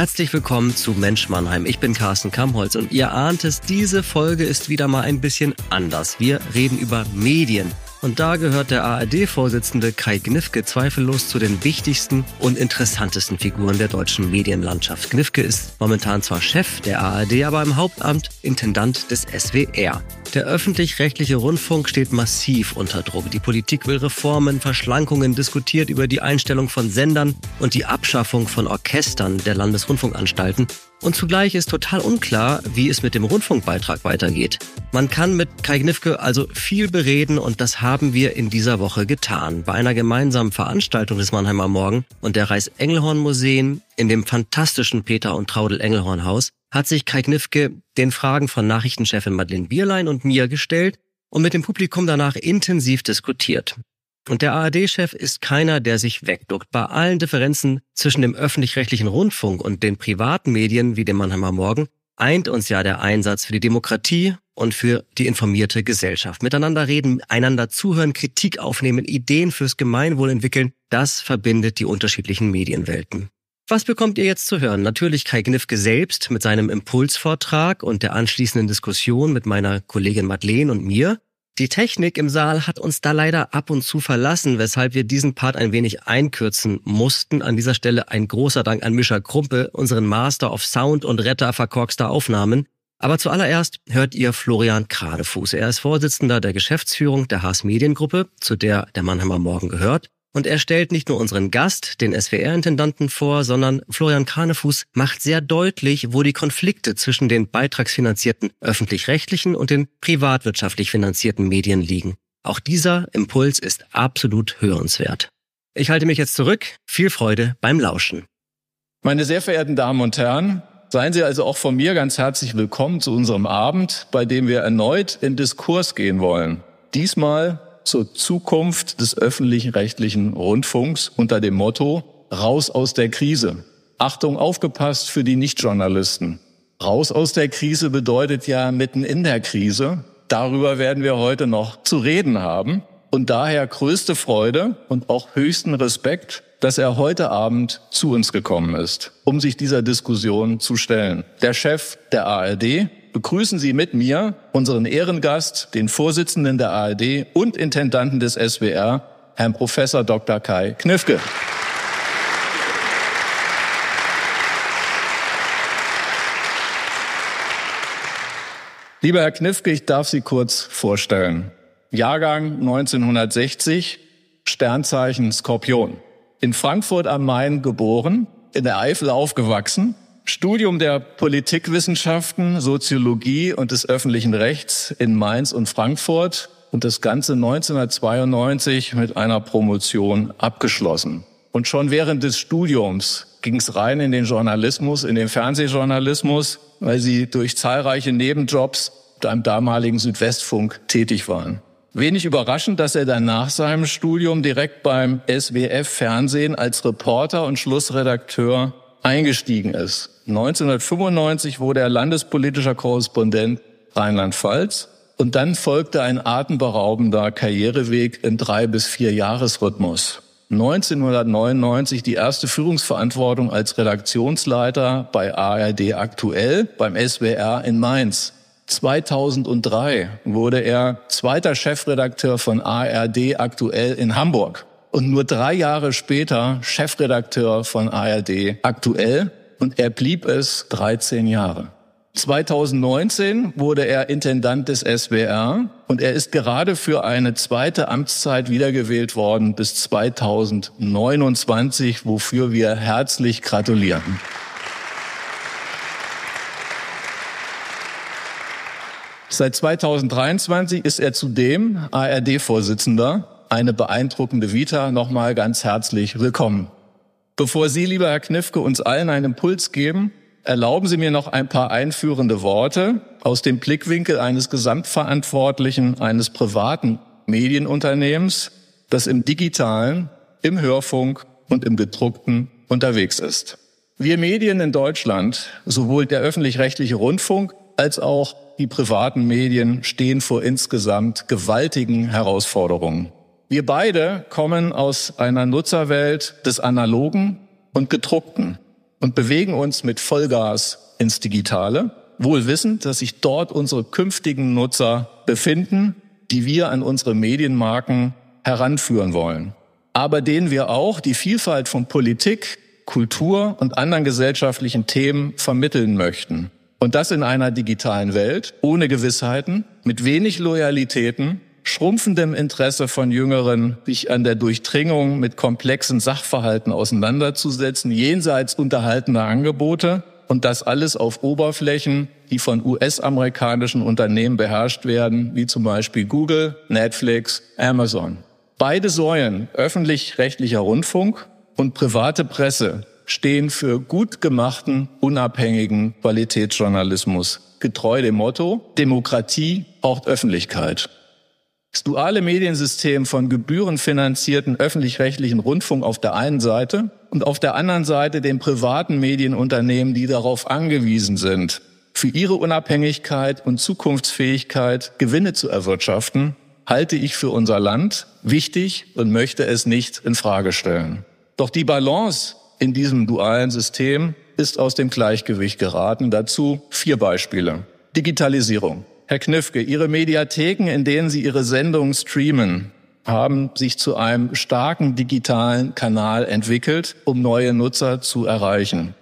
Herzlich willkommen zu Mensch Mannheim. Ich bin Carsten Kamholz und ihr ahnt es, diese Folge ist wieder mal ein bisschen anders. Wir reden über Medien. Und da gehört der ARD-Vorsitzende Kai Gnifke zweifellos zu den wichtigsten und interessantesten Figuren der deutschen Medienlandschaft. Gnifke ist momentan zwar Chef der ARD, aber im Hauptamt Intendant des SWR. Der öffentlich-rechtliche Rundfunk steht massiv unter Druck. Die Politik will Reformen, Verschlankungen, diskutiert über die Einstellung von Sendern und die Abschaffung von Orchestern der Landesrundfunkanstalten. Und zugleich ist total unklar, wie es mit dem Rundfunkbeitrag weitergeht. Man kann mit Kai Gnifke also viel bereden und das haben wir in dieser Woche getan. Bei einer gemeinsamen Veranstaltung des Mannheimer Morgen und der Reis-Engelhorn-Museen in dem fantastischen Peter und Traudel Engelhorn Haus hat sich Kai Gnifke den Fragen von Nachrichtenchefin Madeleine Bierlein und mir gestellt und mit dem Publikum danach intensiv diskutiert. Und der ARD-Chef ist keiner, der sich wegduckt. Bei allen Differenzen zwischen dem öffentlich-rechtlichen Rundfunk und den privaten Medien wie dem Mannheimer Morgen eint uns ja der Einsatz für die Demokratie und für die informierte Gesellschaft. Miteinander reden, einander zuhören, Kritik aufnehmen, Ideen fürs Gemeinwohl entwickeln, das verbindet die unterschiedlichen Medienwelten. Was bekommt ihr jetzt zu hören? Natürlich Kai Gnifke selbst mit seinem Impulsvortrag und der anschließenden Diskussion mit meiner Kollegin Madeleine und mir. Die Technik im Saal hat uns da leider ab und zu verlassen, weshalb wir diesen Part ein wenig einkürzen mussten. An dieser Stelle ein großer Dank an Mischa Krumpe, unseren Master of Sound und Retter verkorkster Aufnahmen. Aber zuallererst hört ihr Florian Kradefuß. Er ist Vorsitzender der Geschäftsführung der Haas Mediengruppe, zu der der Mannheimer Morgen gehört. Und er stellt nicht nur unseren Gast, den SWR-Intendanten, vor, sondern Florian Kranefuß macht sehr deutlich, wo die Konflikte zwischen den beitragsfinanzierten öffentlich-rechtlichen und den privatwirtschaftlich finanzierten Medien liegen. Auch dieser Impuls ist absolut hörenswert. Ich halte mich jetzt zurück. Viel Freude beim Lauschen. Meine sehr verehrten Damen und Herren, seien Sie also auch von mir ganz herzlich willkommen zu unserem Abend, bei dem wir erneut in Diskurs gehen wollen. Diesmal zur Zukunft des öffentlich-rechtlichen Rundfunks unter dem Motto Raus aus der Krise. Achtung, aufgepasst für die Nichtjournalisten. Raus aus der Krise bedeutet ja mitten in der Krise. Darüber werden wir heute noch zu reden haben. Und daher größte Freude und auch höchsten Respekt, dass er heute Abend zu uns gekommen ist, um sich dieser Diskussion zu stellen. Der Chef der ARD, begrüßen Sie mit mir unseren Ehrengast, den Vorsitzenden der ARD und Intendanten des SWR, Herrn Professor Dr. Kai Knifke. Lieber Herr Knifke, ich darf Sie kurz vorstellen. Jahrgang 1960, Sternzeichen Skorpion. In Frankfurt am Main geboren, in der Eifel aufgewachsen, Studium der Politikwissenschaften, Soziologie und des öffentlichen Rechts in Mainz und Frankfurt und das Ganze 1992 mit einer Promotion abgeschlossen. Und schon während des Studiums ging es rein in den Journalismus, in den Fernsehjournalismus, weil sie durch zahlreiche Nebenjobs beim damaligen Südwestfunk tätig waren. Wenig überraschend, dass er dann nach seinem Studium direkt beim SWF Fernsehen als Reporter und Schlussredakteur eingestiegen ist. 1995 wurde er landespolitischer Korrespondent Rheinland-Pfalz und dann folgte ein atemberaubender Karriereweg in drei bis vier Jahresrhythmus. 1999 die erste Führungsverantwortung als Redaktionsleiter bei ARD aktuell beim SWR in Mainz. 2003 wurde er zweiter Chefredakteur von ARD aktuell in Hamburg und nur drei Jahre später Chefredakteur von ARD aktuell und er blieb es 13 Jahre. 2019 wurde er Intendant des SWR und er ist gerade für eine zweite Amtszeit wiedergewählt worden bis 2029, wofür wir herzlich gratulieren. Seit 2023 ist er zudem ARD-Vorsitzender eine beeindruckende Vita. Nochmal ganz herzlich willkommen. Bevor Sie, lieber Herr Knifke, uns allen einen Impuls geben, erlauben Sie mir noch ein paar einführende Worte aus dem Blickwinkel eines Gesamtverantwortlichen eines privaten Medienunternehmens, das im digitalen, im Hörfunk und im gedruckten unterwegs ist. Wir Medien in Deutschland, sowohl der öffentlich-rechtliche Rundfunk als auch die privaten Medien stehen vor insgesamt gewaltigen Herausforderungen. Wir beide kommen aus einer Nutzerwelt des Analogen und Gedruckten. und bewegen uns mit Vollgas ins Digitale, wohl wissend, dass sich dort unsere künftigen Nutzer befinden, die wir an unsere Medienmarken heranführen wollen, aber denen wir auch die Vielfalt von Politik, Kultur und anderen gesellschaftlichen Themen vermitteln möchten. Und das in einer digitalen Welt, ohne Gewissheiten, mit wenig Loyalitäten, schrumpfendem Interesse von Jüngeren, sich an der Durchdringung mit komplexen Sachverhalten auseinanderzusetzen, jenseits unterhaltener Angebote und das alles auf Oberflächen, die von US-amerikanischen Unternehmen beherrscht werden, wie zum Beispiel Google, Netflix, Amazon. Beide Säulen, öffentlich-rechtlicher Rundfunk und private Presse, stehen für gut gemachten, unabhängigen Qualitätsjournalismus, getreu dem Motto, Demokratie braucht Öffentlichkeit. Das duale Mediensystem von gebührenfinanzierten öffentlich-rechtlichen Rundfunk auf der einen Seite und auf der anderen Seite den privaten Medienunternehmen, die darauf angewiesen sind, für ihre Unabhängigkeit und Zukunftsfähigkeit Gewinne zu erwirtschaften, halte ich für unser Land wichtig und möchte es nicht in Frage stellen. Doch die Balance in diesem dualen System ist aus dem Gleichgewicht geraten. Dazu vier Beispiele. Digitalisierung. Herr Knifke, Ihre Mediatheken, in denen Sie Ihre Sendungen streamen, haben sich zu einem starken digitalen Kanal entwickelt, um neue Nutzer zu erreichen.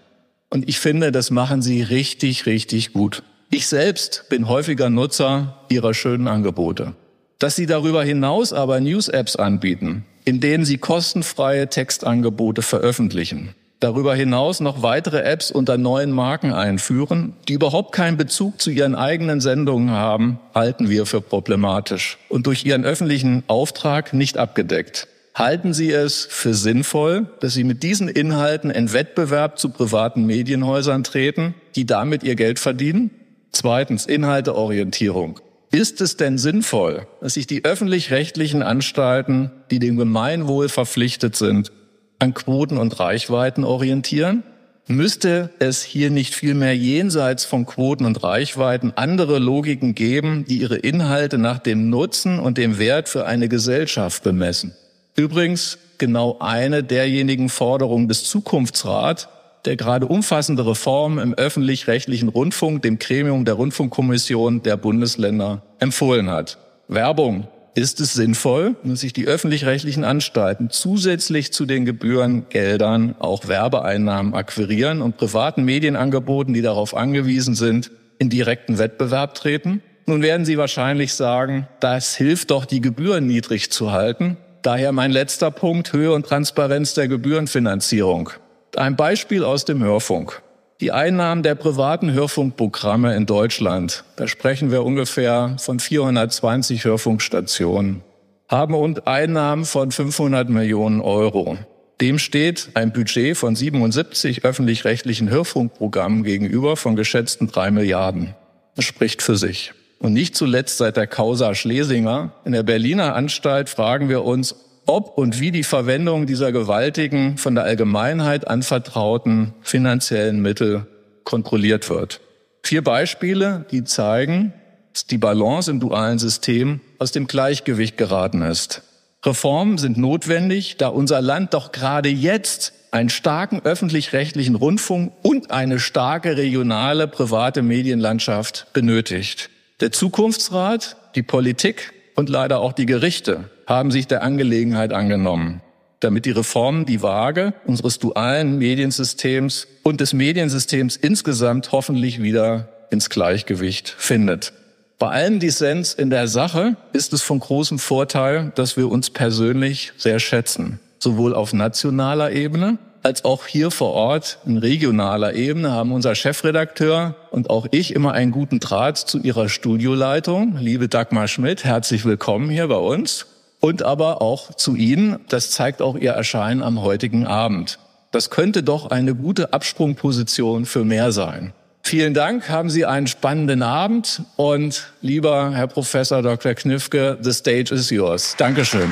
Und ich finde, das machen Sie richtig, richtig gut. Ich selbst bin häufiger Nutzer Ihrer schönen Angebote. Dass Sie darüber hinaus aber News-Apps anbieten, in denen Sie kostenfreie Textangebote veröffentlichen, darüber hinaus noch weitere Apps unter neuen Marken einführen, die überhaupt keinen Bezug zu ihren eigenen Sendungen haben, halten wir für problematisch und durch ihren öffentlichen Auftrag nicht abgedeckt. Halten Sie es für sinnvoll, dass Sie mit diesen Inhalten in Wettbewerb zu privaten Medienhäusern treten, die damit ihr Geld verdienen? Zweitens, Inhalteorientierung. Ist es denn sinnvoll, dass sich die öffentlich-rechtlichen Anstalten, die dem Gemeinwohl verpflichtet sind, an Quoten und Reichweiten orientieren? Müsste es hier nicht vielmehr jenseits von Quoten und Reichweiten andere Logiken geben, die ihre Inhalte nach dem Nutzen und dem Wert für eine Gesellschaft bemessen? Übrigens genau eine derjenigen Forderungen des Zukunftsrat, der gerade umfassende Reformen im öffentlich-rechtlichen Rundfunk, dem Gremium der Rundfunkkommission der Bundesländer, empfohlen hat. Werbung ist es sinnvoll, dass sich die öffentlich-rechtlichen Anstalten zusätzlich zu den Gebührengeldern auch Werbeeinnahmen akquirieren und privaten Medienangeboten, die darauf angewiesen sind, in direkten Wettbewerb treten? Nun werden Sie wahrscheinlich sagen, das hilft doch, die Gebühren niedrig zu halten. Daher mein letzter Punkt, Höhe und Transparenz der Gebührenfinanzierung. Ein Beispiel aus dem Hörfunk. Die Einnahmen der privaten Hörfunkprogramme in Deutschland, da sprechen wir ungefähr von 420 Hörfunkstationen, haben und Einnahmen von 500 Millionen Euro. Dem steht ein Budget von 77 öffentlich-rechtlichen Hörfunkprogrammen gegenüber von geschätzten drei Milliarden. Das spricht für sich. Und nicht zuletzt seit der Causa Schlesinger in der Berliner Anstalt fragen wir uns, ob und wie die Verwendung dieser gewaltigen, von der Allgemeinheit anvertrauten finanziellen Mittel kontrolliert wird. Vier Beispiele, die zeigen, dass die Balance im dualen System aus dem Gleichgewicht geraten ist. Reformen sind notwendig, da unser Land doch gerade jetzt einen starken öffentlich-rechtlichen Rundfunk und eine starke regionale private Medienlandschaft benötigt. Der Zukunftsrat, die Politik und leider auch die Gerichte haben sich der Angelegenheit angenommen, damit die Reform die Waage unseres dualen Mediensystems und des Mediensystems insgesamt hoffentlich wieder ins Gleichgewicht findet. Bei allem Dissens in der Sache ist es von großem Vorteil, dass wir uns persönlich sehr schätzen, sowohl auf nationaler Ebene als auch hier vor Ort in regionaler Ebene haben unser Chefredakteur und auch ich immer einen guten Draht zu ihrer Studioleitung. Liebe Dagmar Schmidt, herzlich willkommen hier bei uns. Und aber auch zu Ihnen. Das zeigt auch Ihr Erscheinen am heutigen Abend. Das könnte doch eine gute Absprungposition für mehr sein. Vielen Dank, haben Sie einen spannenden Abend und lieber Herr Professor Dr. Knifke, the stage is yours. Dankeschön.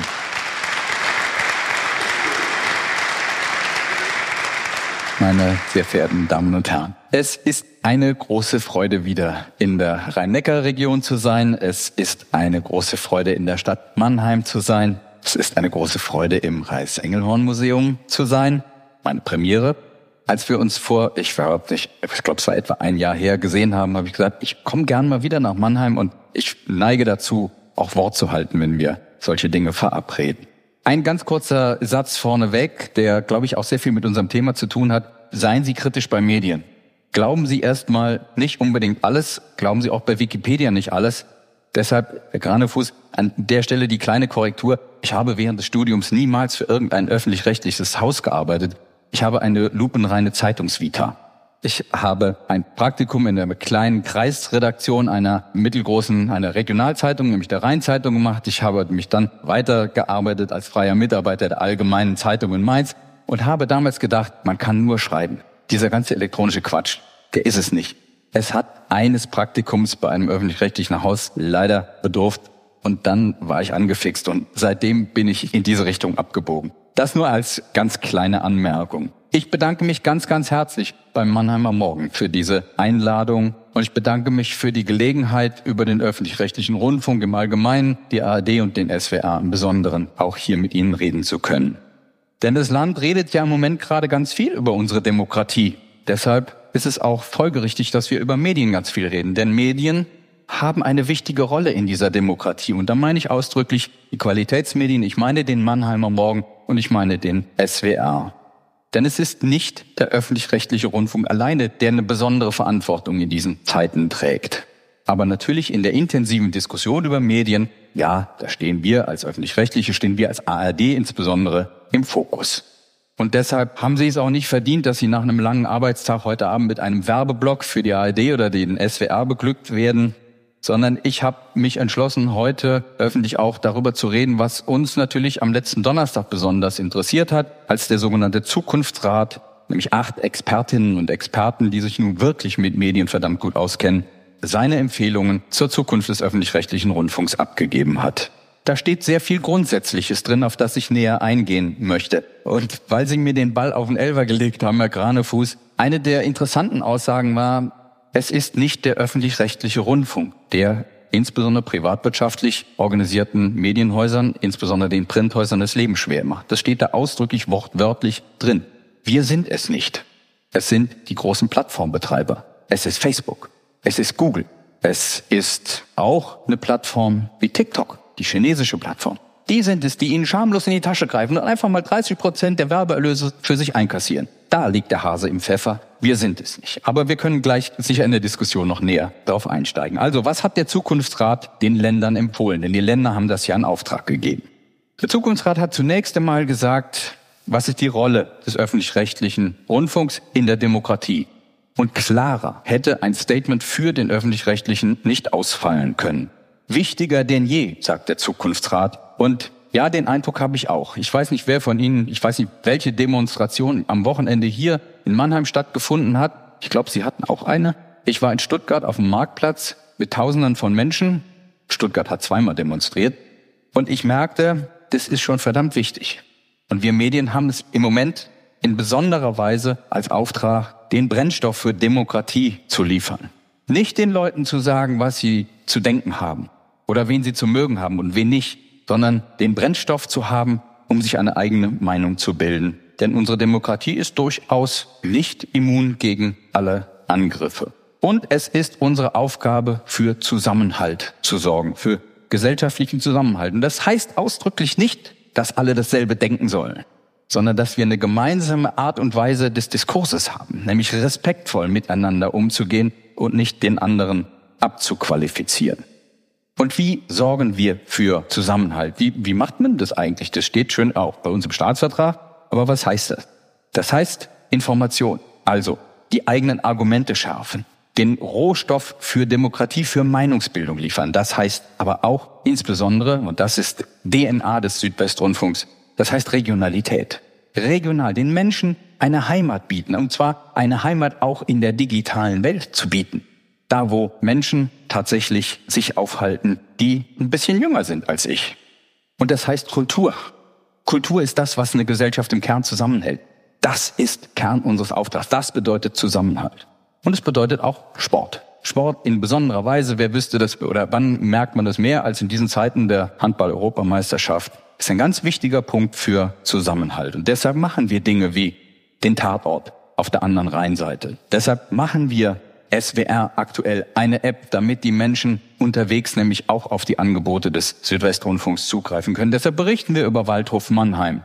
Meine sehr verehrten Damen und Herren. Es ist eine große Freude, wieder in der Rhein-Neckar-Region zu sein. Es ist eine große Freude, in der Stadt Mannheim zu sein. Es ist eine große Freude, im Reichsengelhorn-Museum zu sein. Meine Premiere. Als wir uns vor, ich war nicht, ich glaube, es war etwa ein Jahr her, gesehen haben, habe ich gesagt, ich komme gern mal wieder nach Mannheim und ich neige dazu, auch Wort zu halten, wenn wir solche Dinge verabreden. Ein ganz kurzer Satz vorneweg, der, glaube ich, auch sehr viel mit unserem Thema zu tun hat. Seien Sie kritisch bei Medien. Glauben Sie erstmal nicht unbedingt alles, glauben Sie auch bei Wikipedia nicht alles. Deshalb, Herr Granefuß, an der Stelle die kleine Korrektur. Ich habe während des Studiums niemals für irgendein öffentlich-rechtliches Haus gearbeitet. Ich habe eine lupenreine Zeitungsvita. Ich habe ein Praktikum in der kleinen Kreisredaktion einer mittelgroßen, einer Regionalzeitung, nämlich der Rheinzeitung gemacht. Ich habe mich dann weitergearbeitet als freier Mitarbeiter der Allgemeinen Zeitung in Mainz und habe damals gedacht, man kann nur schreiben. Dieser ganze elektronische Quatsch, der ist es nicht. Es hat eines Praktikums bei einem öffentlich-rechtlichen Haus leider bedurft und dann war ich angefixt und seitdem bin ich in diese Richtung abgebogen. Das nur als ganz kleine Anmerkung. Ich bedanke mich ganz, ganz herzlich beim Mannheimer Morgen für diese Einladung und ich bedanke mich für die Gelegenheit, über den öffentlich-rechtlichen Rundfunk im Allgemeinen, die ARD und den SWR im Besonderen auch hier mit Ihnen reden zu können. Denn das Land redet ja im Moment gerade ganz viel über unsere Demokratie. Deshalb ist es auch folgerichtig, dass wir über Medien ganz viel reden. Denn Medien haben eine wichtige Rolle in dieser Demokratie. Und da meine ich ausdrücklich die Qualitätsmedien, ich meine den Mannheimer Morgen und ich meine den SWR. Denn es ist nicht der öffentlich-rechtliche Rundfunk alleine, der eine besondere Verantwortung in diesen Zeiten trägt. Aber natürlich in der intensiven Diskussion über Medien, ja, da stehen wir als öffentlich-rechtliche, stehen wir als ARD insbesondere im Fokus. Und deshalb haben Sie es auch nicht verdient, dass Sie nach einem langen Arbeitstag heute Abend mit einem Werbeblock für die ARD oder den SWR beglückt werden, sondern ich habe mich entschlossen, heute öffentlich auch darüber zu reden, was uns natürlich am letzten Donnerstag besonders interessiert hat, als der sogenannte Zukunftsrat, nämlich acht Expertinnen und Experten, die sich nun wirklich mit Medien verdammt gut auskennen, seine Empfehlungen zur Zukunft des öffentlich-rechtlichen Rundfunks abgegeben hat. Da steht sehr viel Grundsätzliches drin, auf das ich näher eingehen möchte. Und weil Sie mir den Ball auf den Elver gelegt haben, Herr Granefuß, eine der interessanten Aussagen war, es ist nicht der öffentlich-rechtliche Rundfunk, der insbesondere privatwirtschaftlich organisierten Medienhäusern, insbesondere den Printhäusern, das Leben schwer macht. Das steht da ausdrücklich wortwörtlich drin. Wir sind es nicht. Es sind die großen Plattformbetreiber. Es ist Facebook. Es ist Google. Es ist auch eine Plattform wie TikTok, die chinesische Plattform. Die sind es, die ihnen schamlos in die Tasche greifen und einfach mal 30 Prozent der Werbeerlöse für sich einkassieren. Da liegt der Hase im Pfeffer. Wir sind es nicht. Aber wir können gleich sicher in der Diskussion noch näher darauf einsteigen. Also, was hat der Zukunftsrat den Ländern empfohlen? Denn die Länder haben das ja in Auftrag gegeben. Der Zukunftsrat hat zunächst einmal gesagt, was ist die Rolle des öffentlich-rechtlichen Rundfunks in der Demokratie? Und klarer hätte ein Statement für den öffentlich-rechtlichen nicht ausfallen können. Wichtiger denn je, sagt der Zukunftsrat. Und ja, den Eindruck habe ich auch. Ich weiß nicht, wer von Ihnen, ich weiß nicht, welche Demonstration am Wochenende hier in Mannheim stattgefunden hat. Ich glaube, Sie hatten auch eine. Ich war in Stuttgart auf dem Marktplatz mit Tausenden von Menschen. Stuttgart hat zweimal demonstriert. Und ich merkte, das ist schon verdammt wichtig. Und wir Medien haben es im Moment in besonderer Weise als Auftrag, den Brennstoff für Demokratie zu liefern. Nicht den Leuten zu sagen, was sie zu denken haben oder wen sie zu mögen haben und wen nicht, sondern den Brennstoff zu haben, um sich eine eigene Meinung zu bilden. Denn unsere Demokratie ist durchaus nicht immun gegen alle Angriffe. Und es ist unsere Aufgabe, für Zusammenhalt zu sorgen, für gesellschaftlichen Zusammenhalt. Und das heißt ausdrücklich nicht, dass alle dasselbe denken sollen, sondern dass wir eine gemeinsame Art und Weise des Diskurses haben, nämlich respektvoll miteinander umzugehen und nicht den anderen abzuqualifizieren. Und wie sorgen wir für Zusammenhalt? Wie, wie macht man das eigentlich? Das steht schön auch bei uns im Staatsvertrag. Aber was heißt das? Das heißt Information. Also die eigenen Argumente schärfen. Den Rohstoff für Demokratie, für Meinungsbildung liefern. Das heißt aber auch insbesondere, und das ist DNA des Südwestrundfunks, das heißt Regionalität. Regional den Menschen eine Heimat bieten. Und zwar eine Heimat auch in der digitalen Welt zu bieten da wo Menschen tatsächlich sich aufhalten, die ein bisschen jünger sind als ich. Und das heißt Kultur. Kultur ist das, was eine Gesellschaft im Kern zusammenhält. Das ist Kern unseres Auftrags. Das bedeutet Zusammenhalt. Und es bedeutet auch Sport. Sport in besonderer Weise, wer wüsste das oder wann merkt man das mehr als in diesen Zeiten der Handball-Europameisterschaft, ist ein ganz wichtiger Punkt für Zusammenhalt. Und deshalb machen wir Dinge wie den Tatort, auf der anderen Rheinseite. Deshalb machen wir SWR aktuell eine App, damit die Menschen unterwegs nämlich auch auf die Angebote des Südwestrundfunks zugreifen können. Deshalb berichten wir über Waldhof Mannheim.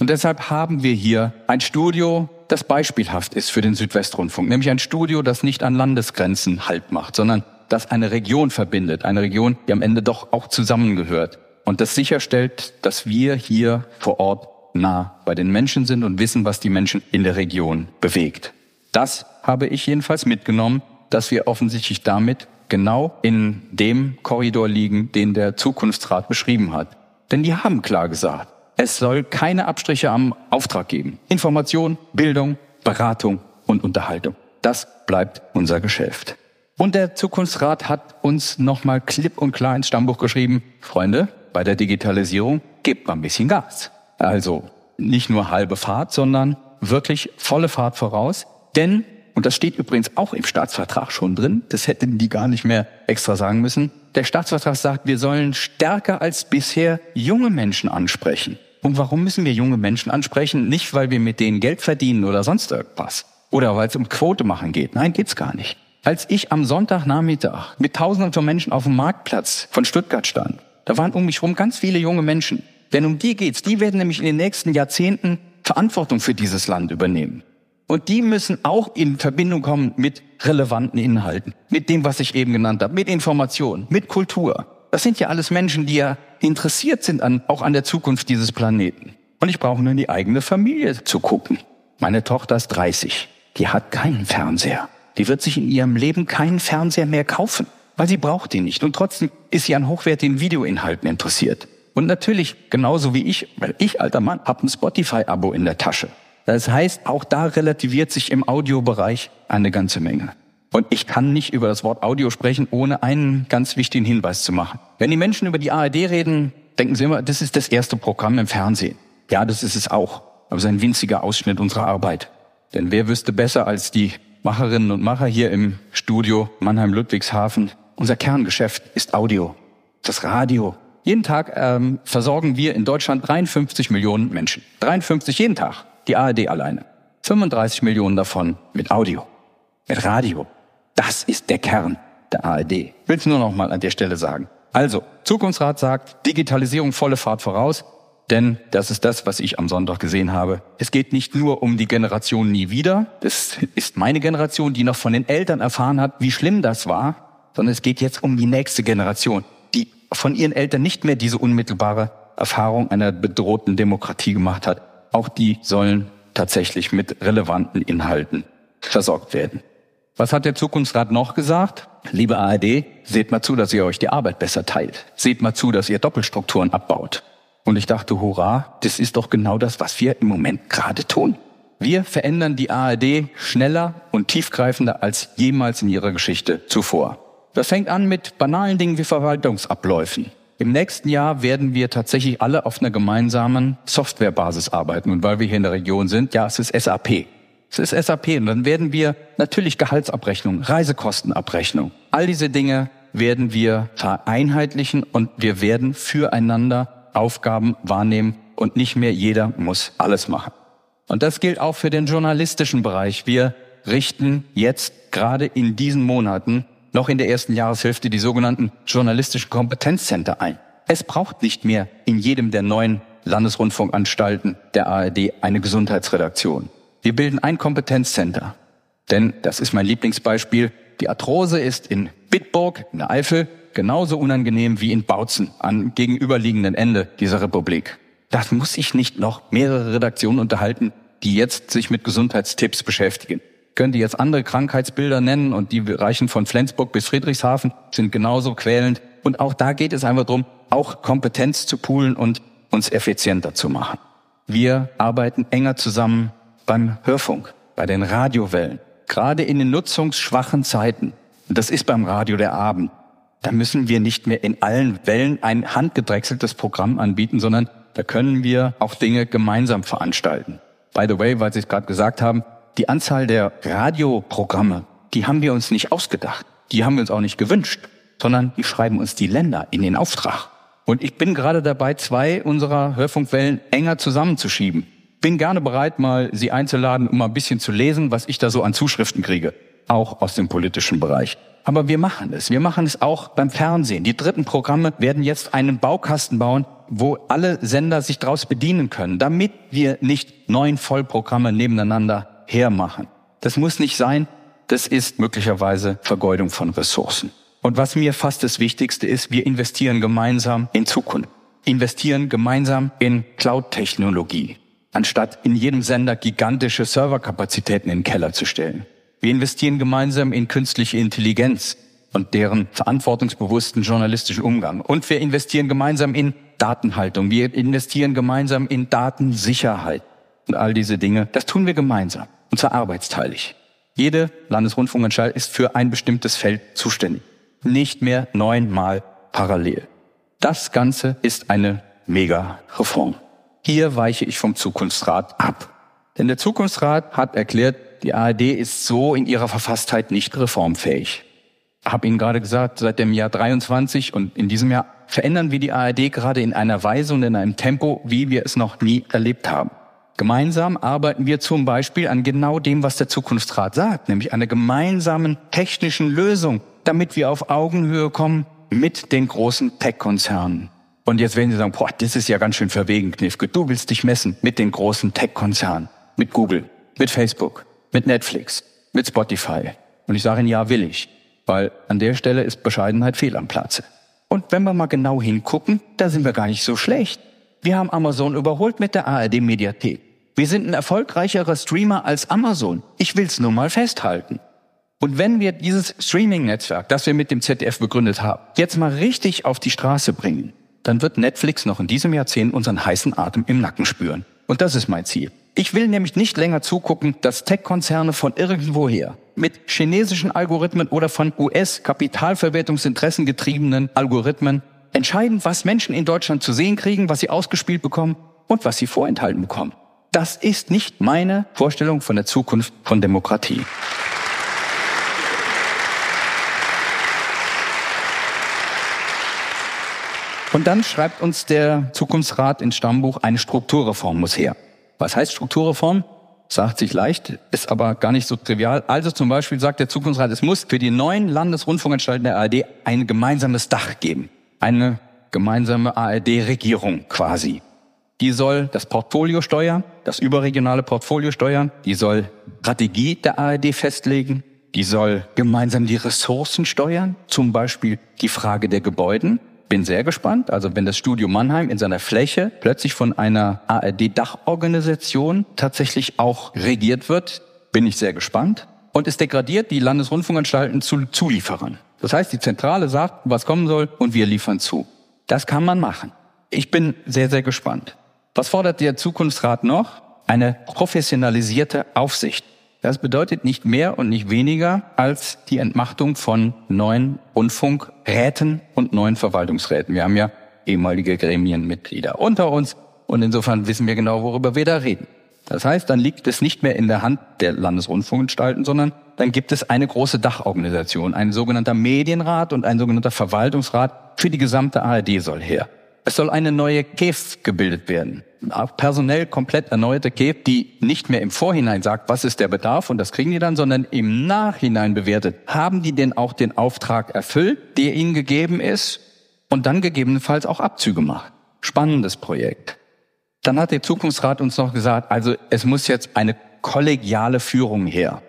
Und deshalb haben wir hier ein Studio, das beispielhaft ist für den Südwestrundfunk, nämlich ein Studio, das nicht an Landesgrenzen Halt macht, sondern das eine Region verbindet, eine Region, die am Ende doch auch zusammengehört und das sicherstellt, dass wir hier vor Ort nah bei den Menschen sind und wissen, was die Menschen in der Region bewegt. Das habe ich jedenfalls mitgenommen, dass wir offensichtlich damit genau in dem Korridor liegen, den der Zukunftsrat beschrieben hat. Denn die haben klar gesagt, es soll keine Abstriche am Auftrag geben. Information, Bildung, Beratung und Unterhaltung. Das bleibt unser Geschäft. Und der Zukunftsrat hat uns nochmal klipp und klar ins Stammbuch geschrieben, Freunde, bei der Digitalisierung gebt mal ein bisschen Gas. Also nicht nur halbe Fahrt, sondern wirklich volle Fahrt voraus. Denn, und das steht übrigens auch im Staatsvertrag schon drin, das hätten die gar nicht mehr extra sagen müssen, der Staatsvertrag sagt, wir sollen stärker als bisher junge Menschen ansprechen. Und warum müssen wir junge Menschen ansprechen? Nicht, weil wir mit denen Geld verdienen oder sonst irgendwas. Oder weil es um Quote machen geht. Nein, geht's gar nicht. Als ich am Sonntagnachmittag mit Tausenden von Menschen auf dem Marktplatz von Stuttgart stand, da waren um mich herum ganz viele junge Menschen. Denn um die geht's. Die werden nämlich in den nächsten Jahrzehnten Verantwortung für dieses Land übernehmen. Und die müssen auch in Verbindung kommen mit relevanten Inhalten, mit dem, was ich eben genannt habe, mit Information, mit Kultur. Das sind ja alles Menschen, die ja interessiert sind an, auch an der Zukunft dieses Planeten. Und ich brauche nur in die eigene Familie zu gucken. Meine Tochter ist 30. Die hat keinen Fernseher. Die wird sich in ihrem Leben keinen Fernseher mehr kaufen, weil sie braucht ihn nicht. Und trotzdem ist sie an hochwertigen Videoinhalten interessiert. Und natürlich, genauso wie ich, weil ich, alter Mann, habe ein Spotify-Abo in der Tasche. Das heißt, auch da relativiert sich im Audiobereich eine ganze Menge. Und ich kann nicht über das Wort Audio sprechen, ohne einen ganz wichtigen Hinweis zu machen. Wenn die Menschen über die ARD reden, denken sie immer, das ist das erste Programm im Fernsehen. Ja, das ist es auch. Aber es ist ein winziger Ausschnitt unserer Arbeit. Denn wer wüsste besser als die Macherinnen und Macher hier im Studio Mannheim-Ludwigshafen, unser Kerngeschäft ist Audio, das Radio. Jeden Tag ähm, versorgen wir in Deutschland 53 Millionen Menschen. 53 jeden Tag die ARD alleine. 35 Millionen davon mit Audio, mit Radio. Das ist der Kern der ARD. Ich will es nur noch mal an der Stelle sagen. Also, Zukunftsrat sagt, Digitalisierung volle Fahrt voraus, denn das ist das, was ich am Sonntag gesehen habe. Es geht nicht nur um die Generation nie wieder. Das ist meine Generation, die noch von den Eltern erfahren hat, wie schlimm das war, sondern es geht jetzt um die nächste Generation, die von ihren Eltern nicht mehr diese unmittelbare Erfahrung einer bedrohten Demokratie gemacht hat. Auch die sollen tatsächlich mit relevanten Inhalten versorgt werden. Was hat der Zukunftsrat noch gesagt? Liebe ARD, seht mal zu, dass ihr euch die Arbeit besser teilt. Seht mal zu, dass ihr Doppelstrukturen abbaut. Und ich dachte, hurra, das ist doch genau das, was wir im Moment gerade tun. Wir verändern die ARD schneller und tiefgreifender als jemals in ihrer Geschichte zuvor. Das fängt an mit banalen Dingen wie Verwaltungsabläufen. Im nächsten Jahr werden wir tatsächlich alle auf einer gemeinsamen Softwarebasis arbeiten. Und weil wir hier in der Region sind, ja, es ist SAP. Es ist SAP. Und dann werden wir natürlich Gehaltsabrechnung, Reisekostenabrechnung, all diese Dinge werden wir vereinheitlichen und wir werden füreinander Aufgaben wahrnehmen und nicht mehr jeder muss alles machen. Und das gilt auch für den journalistischen Bereich. Wir richten jetzt gerade in diesen Monaten noch in der ersten Jahreshälfte die sogenannten journalistischen Kompetenzcenter ein. Es braucht nicht mehr in jedem der neuen Landesrundfunkanstalten der ARD eine Gesundheitsredaktion. Wir bilden ein Kompetenzcenter. Denn, das ist mein Lieblingsbeispiel, die Arthrose ist in Bitburg, in der Eifel, genauso unangenehm wie in Bautzen am gegenüberliegenden Ende dieser Republik. Da muss ich nicht noch mehrere Redaktionen unterhalten, die jetzt sich mit Gesundheitstipps beschäftigen können die jetzt andere Krankheitsbilder nennen und die reichen von Flensburg bis Friedrichshafen, sind genauso quälend. Und auch da geht es einfach darum, auch Kompetenz zu poolen und uns effizienter zu machen. Wir arbeiten enger zusammen beim Hörfunk, bei den Radiowellen. Gerade in den nutzungsschwachen Zeiten, und das ist beim Radio der Abend, da müssen wir nicht mehr in allen Wellen ein handgedrechseltes Programm anbieten, sondern da können wir auch Dinge gemeinsam veranstalten. By the way, weil Sie es gerade gesagt haben, die Anzahl der Radioprogramme, die haben wir uns nicht ausgedacht. Die haben wir uns auch nicht gewünscht, sondern die schreiben uns die Länder in den Auftrag. Und ich bin gerade dabei, zwei unserer Hörfunkwellen enger zusammenzuschieben. bin gerne bereit, mal Sie einzuladen, um mal ein bisschen zu lesen, was ich da so an Zuschriften kriege, auch aus dem politischen Bereich. Aber wir machen es. Wir machen es auch beim Fernsehen. Die dritten Programme werden jetzt einen Baukasten bauen, wo alle Sender sich daraus bedienen können, damit wir nicht neun Vollprogramme nebeneinander hermachen. Das muss nicht sein. Das ist möglicherweise Vergeudung von Ressourcen. Und was mir fast das Wichtigste ist, wir investieren gemeinsam in Zukunft. Investieren gemeinsam in Cloud-Technologie, anstatt in jedem Sender gigantische Serverkapazitäten in den Keller zu stellen. Wir investieren gemeinsam in künstliche Intelligenz und deren verantwortungsbewussten journalistischen Umgang. Und wir investieren gemeinsam in Datenhaltung. Wir investieren gemeinsam in Datensicherheit. Und all diese Dinge, das tun wir gemeinsam. Und zwar arbeitsteilig. Jede Landesrundfunkanstalt ist für ein bestimmtes Feld zuständig. Nicht mehr neunmal parallel. Das Ganze ist eine Mega-Reform. Hier weiche ich vom Zukunftsrat ab. Denn der Zukunftsrat hat erklärt, die ARD ist so in ihrer Verfasstheit nicht reformfähig. Hab Ihnen gerade gesagt, seit dem Jahr 23 und in diesem Jahr verändern wir die ARD gerade in einer Weise und in einem Tempo, wie wir es noch nie erlebt haben. Gemeinsam arbeiten wir zum Beispiel an genau dem, was der Zukunftsrat sagt, nämlich einer gemeinsamen technischen Lösung, damit wir auf Augenhöhe kommen mit den großen Tech-Konzernen. Und jetzt werden Sie sagen, boah, das ist ja ganz schön verwegen, Knifke. Du willst dich messen mit den großen Tech-Konzernen, mit Google, mit Facebook, mit Netflix, mit Spotify. Und ich sage Ihnen, ja, will ich. Weil an der Stelle ist Bescheidenheit fehl am Platze. Und wenn wir mal genau hingucken, da sind wir gar nicht so schlecht. Wir haben Amazon überholt mit der ARD Mediathek. Wir sind ein erfolgreicherer Streamer als Amazon. Ich will's nur mal festhalten. Und wenn wir dieses Streaming-Netzwerk, das wir mit dem ZDF begründet haben, jetzt mal richtig auf die Straße bringen, dann wird Netflix noch in diesem Jahrzehnt unseren heißen Atem im Nacken spüren. Und das ist mein Ziel. Ich will nämlich nicht länger zugucken, dass Tech-Konzerne von irgendwoher mit chinesischen Algorithmen oder von US-Kapitalverwertungsinteressen getriebenen Algorithmen entscheiden, was Menschen in Deutschland zu sehen kriegen, was sie ausgespielt bekommen und was sie vorenthalten bekommen. Das ist nicht meine Vorstellung von der Zukunft von Demokratie. Und dann schreibt uns der Zukunftsrat ins Stammbuch, eine Strukturreform muss her. Was heißt Strukturreform? Sagt sich leicht, ist aber gar nicht so trivial. Also zum Beispiel sagt der Zukunftsrat, es muss für die neuen Landesrundfunkanstalten der ARD ein gemeinsames Dach geben. Eine gemeinsame ARD-Regierung quasi. Die soll das Portfolio steuern, das überregionale Portfolio steuern. Die soll Strategie der ARD festlegen. Die soll gemeinsam die Ressourcen steuern, zum Beispiel die Frage der Gebäuden bin sehr gespannt. Also wenn das Studio Mannheim in seiner Fläche plötzlich von einer ARD-Dachorganisation tatsächlich auch regiert wird, bin ich sehr gespannt. Und es degradiert die Landesrundfunkanstalten zu Zulieferern. Das heißt, die Zentrale sagt, was kommen soll und wir liefern zu. Das kann man machen. Ich bin sehr, sehr gespannt. Was fordert der Zukunftsrat noch? Eine professionalisierte Aufsicht. Das bedeutet nicht mehr und nicht weniger als die Entmachtung von neuen Rundfunkräten und neuen Verwaltungsräten. Wir haben ja ehemalige Gremienmitglieder unter uns und insofern wissen wir genau, worüber wir da reden. Das heißt, dann liegt es nicht mehr in der Hand der Landesrundfunkanstalten, sondern dann gibt es eine große Dachorganisation, ein sogenannter Medienrat und ein sogenannter Verwaltungsrat für die gesamte ARD soll her. Es soll eine neue KEF gebildet werden. Auch personell komplett erneuerte KEF, die nicht mehr im Vorhinein sagt, was ist der Bedarf und das kriegen die dann, sondern im Nachhinein bewertet. Haben die denn auch den Auftrag erfüllt, der ihnen gegeben ist und dann gegebenenfalls auch Abzüge macht? Spannendes Projekt. Dann hat der Zukunftsrat uns noch gesagt, also es muss jetzt eine kollegiale Führung her.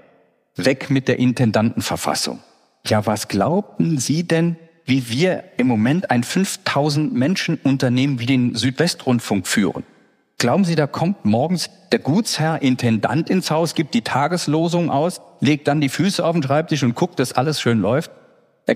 Weg mit der Intendantenverfassung. Ja, was glaubten Sie denn, wie wir im Moment ein 5000 Menschen Unternehmen wie den Südwestrundfunk führen. Glauben Sie, da kommt morgens der Gutsherr Intendant ins Haus, gibt die Tageslosung aus, legt dann die Füße auf den Schreibtisch und guckt, dass alles schön läuft?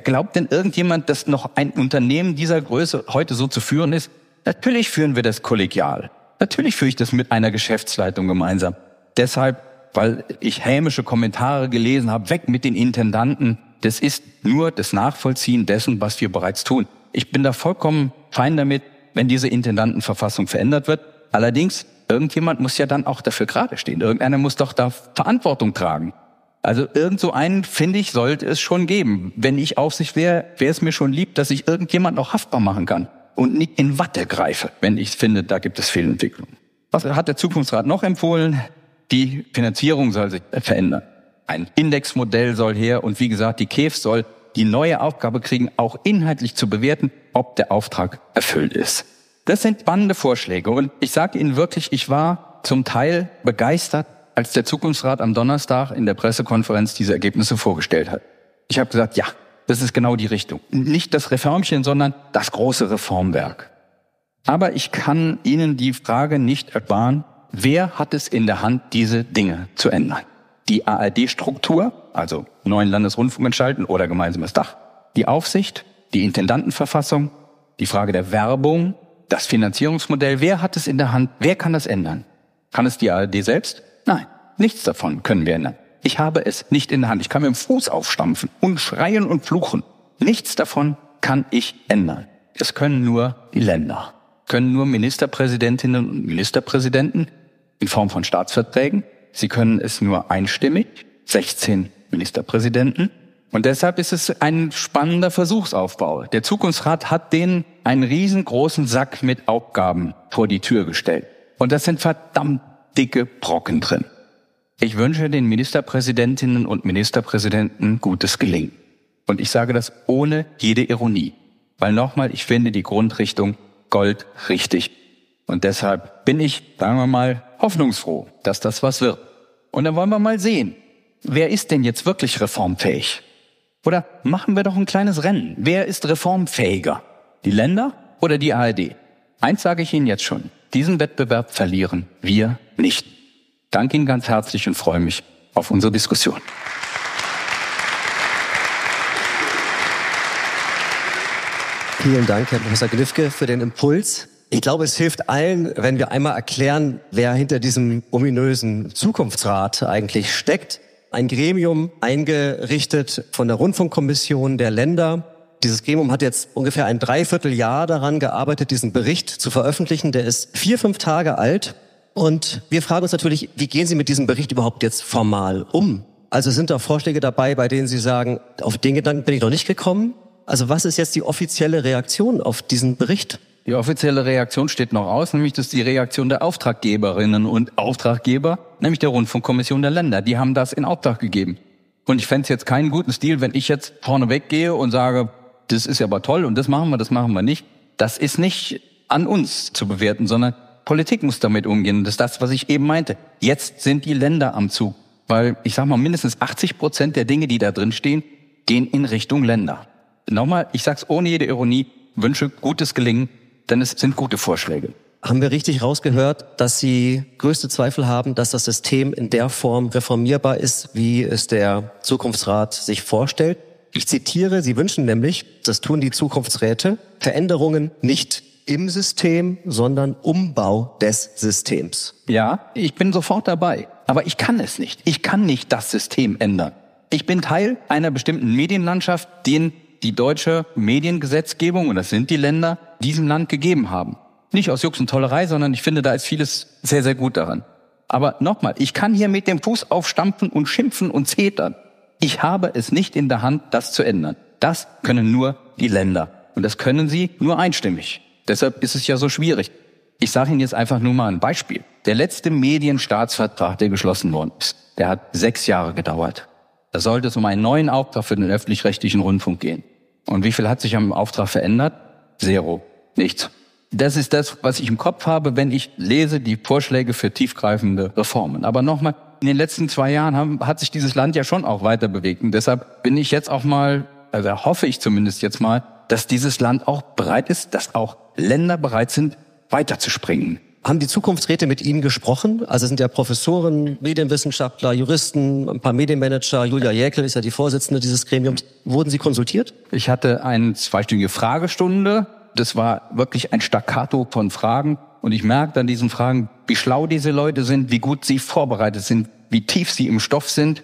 Glaubt denn irgendjemand, dass noch ein Unternehmen dieser Größe heute so zu führen ist? Natürlich führen wir das kollegial. Natürlich führe ich das mit einer Geschäftsleitung gemeinsam. Deshalb, weil ich hämische Kommentare gelesen habe, weg mit den Intendanten, das ist nur das Nachvollziehen dessen, was wir bereits tun. Ich bin da vollkommen fein damit, wenn diese Intendantenverfassung verändert wird. Allerdings, irgendjemand muss ja dann auch dafür gerade stehen. Irgendeiner muss doch da Verantwortung tragen. Also irgend so einen, finde ich, sollte es schon geben. Wenn ich Aufsicht wäre, wäre es mir schon lieb, dass ich irgendjemand noch haftbar machen kann und nicht in Watte greife, wenn ich finde, da gibt es Fehlentwicklungen. Was hat der Zukunftsrat noch empfohlen? Die Finanzierung soll sich verändern. Ein Indexmodell soll her und wie gesagt, die KEF soll die neue Aufgabe kriegen, auch inhaltlich zu bewerten, ob der Auftrag erfüllt ist. Das sind spannende Vorschläge und ich sage Ihnen wirklich, ich war zum Teil begeistert, als der Zukunftsrat am Donnerstag in der Pressekonferenz diese Ergebnisse vorgestellt hat. Ich habe gesagt, ja, das ist genau die Richtung. Nicht das Reformchen, sondern das große Reformwerk. Aber ich kann Ihnen die Frage nicht ersparen, wer hat es in der Hand, diese Dinge zu ändern? Die ARD-Struktur, also neuen Landesrundfunk entschalten oder gemeinsames Dach, die Aufsicht, die Intendantenverfassung, die Frage der Werbung, das Finanzierungsmodell, wer hat es in der Hand, wer kann das ändern? Kann es die ARD selbst? Nein, nichts davon können wir ändern. Ich habe es nicht in der Hand. Ich kann mit dem Fuß aufstampfen und schreien und fluchen. Nichts davon kann ich ändern. Es können nur die Länder, können nur Ministerpräsidentinnen und Ministerpräsidenten in Form von Staatsverträgen. Sie können es nur einstimmig, 16 Ministerpräsidenten. Und deshalb ist es ein spannender Versuchsaufbau. Der Zukunftsrat hat denen einen riesengroßen Sack mit Aufgaben vor die Tür gestellt. Und das sind verdammt dicke Brocken drin. Ich wünsche den Ministerpräsidentinnen und Ministerpräsidenten gutes Gelingen. Und ich sage das ohne jede Ironie. Weil nochmal, ich finde die Grundrichtung Gold richtig. Und deshalb bin ich, sagen wir mal, hoffnungsfroh, dass das was wird. Und dann wollen wir mal sehen, wer ist denn jetzt wirklich reformfähig? Oder machen wir doch ein kleines Rennen. Wer ist reformfähiger? Die Länder oder die ARD? Eins sage ich Ihnen jetzt schon. Diesen Wettbewerb verlieren wir nicht. Danke Ihnen ganz herzlich und freue mich auf unsere Diskussion. Vielen Dank, Herr Professor Glifke, für den Impuls. Ich glaube, es hilft allen, wenn wir einmal erklären, wer hinter diesem ominösen Zukunftsrat eigentlich steckt. Ein Gremium eingerichtet von der Rundfunkkommission der Länder, dieses Gremium hat jetzt ungefähr ein Dreivierteljahr daran gearbeitet, diesen Bericht zu veröffentlichen. Der ist vier, fünf Tage alt. Und wir fragen uns natürlich, wie gehen Sie mit diesem Bericht überhaupt jetzt formal um? Also sind da Vorschläge dabei, bei denen Sie sagen, auf den Gedanken bin ich noch nicht gekommen? Also was ist jetzt die offizielle Reaktion auf diesen Bericht? Die offizielle Reaktion steht noch aus, nämlich das ist die Reaktion der Auftraggeberinnen und Auftraggeber, nämlich der Rundfunkkommission der Länder. Die haben das in Auftrag gegeben. Und ich fände es jetzt keinen guten Stil, wenn ich jetzt vorne weggehe und sage, das ist ja aber toll und das machen wir, das machen wir nicht. Das ist nicht an uns zu bewerten, sondern Politik muss damit umgehen. das ist das, was ich eben meinte. Jetzt sind die Länder am Zug, weil ich sage mal, mindestens 80 Prozent der Dinge, die da drin stehen, gehen in Richtung Länder. Nochmal, ich sage es ohne jede Ironie, wünsche gutes Gelingen, denn es sind gute Vorschläge. Haben wir richtig rausgehört, dass Sie größte Zweifel haben, dass das System in der Form reformierbar ist, wie es der Zukunftsrat sich vorstellt? Ich zitiere, Sie wünschen nämlich, das tun die Zukunftsräte, Veränderungen nicht im System, sondern Umbau des Systems. Ja, ich bin sofort dabei. Aber ich kann es nicht. Ich kann nicht das System ändern. Ich bin Teil einer bestimmten Medienlandschaft, den die deutsche Mediengesetzgebung, und das sind die Länder, diesem Land gegeben haben. Nicht aus Jux und Tollerei, sondern ich finde, da ist vieles sehr, sehr gut daran. Aber nochmal, ich kann hier mit dem Fuß aufstampfen und schimpfen und zetern. Ich habe es nicht in der Hand, das zu ändern. Das können nur die Länder. Und das können sie nur einstimmig. Deshalb ist es ja so schwierig. Ich sage Ihnen jetzt einfach nur mal ein Beispiel. Der letzte Medienstaatsvertrag, der geschlossen worden ist, der hat sechs Jahre gedauert. Da sollte es um einen neuen Auftrag für den öffentlich-rechtlichen Rundfunk gehen. Und wie viel hat sich am Auftrag verändert? Zero. Nichts. Das ist das, was ich im Kopf habe, wenn ich lese die Vorschläge für tiefgreifende Reformen. Aber nochmal, in den letzten zwei Jahren haben, hat sich dieses Land ja schon auch weiter bewegt. Und deshalb bin ich jetzt auch mal, also hoffe ich zumindest jetzt mal, dass dieses Land auch bereit ist, dass auch Länder bereit sind, weiterzuspringen. Haben die Zukunftsräte mit Ihnen gesprochen? Also sind ja Professoren, Medienwissenschaftler, Juristen, ein paar Medienmanager. Julia Jäkel ist ja die Vorsitzende dieses Gremiums. Wurden Sie konsultiert? Ich hatte eine zweistündige Fragestunde. Das war wirklich ein Staccato von Fragen. Und ich merkte an diesen Fragen, wie schlau diese Leute sind, wie gut sie vorbereitet sind, wie tief sie im Stoff sind.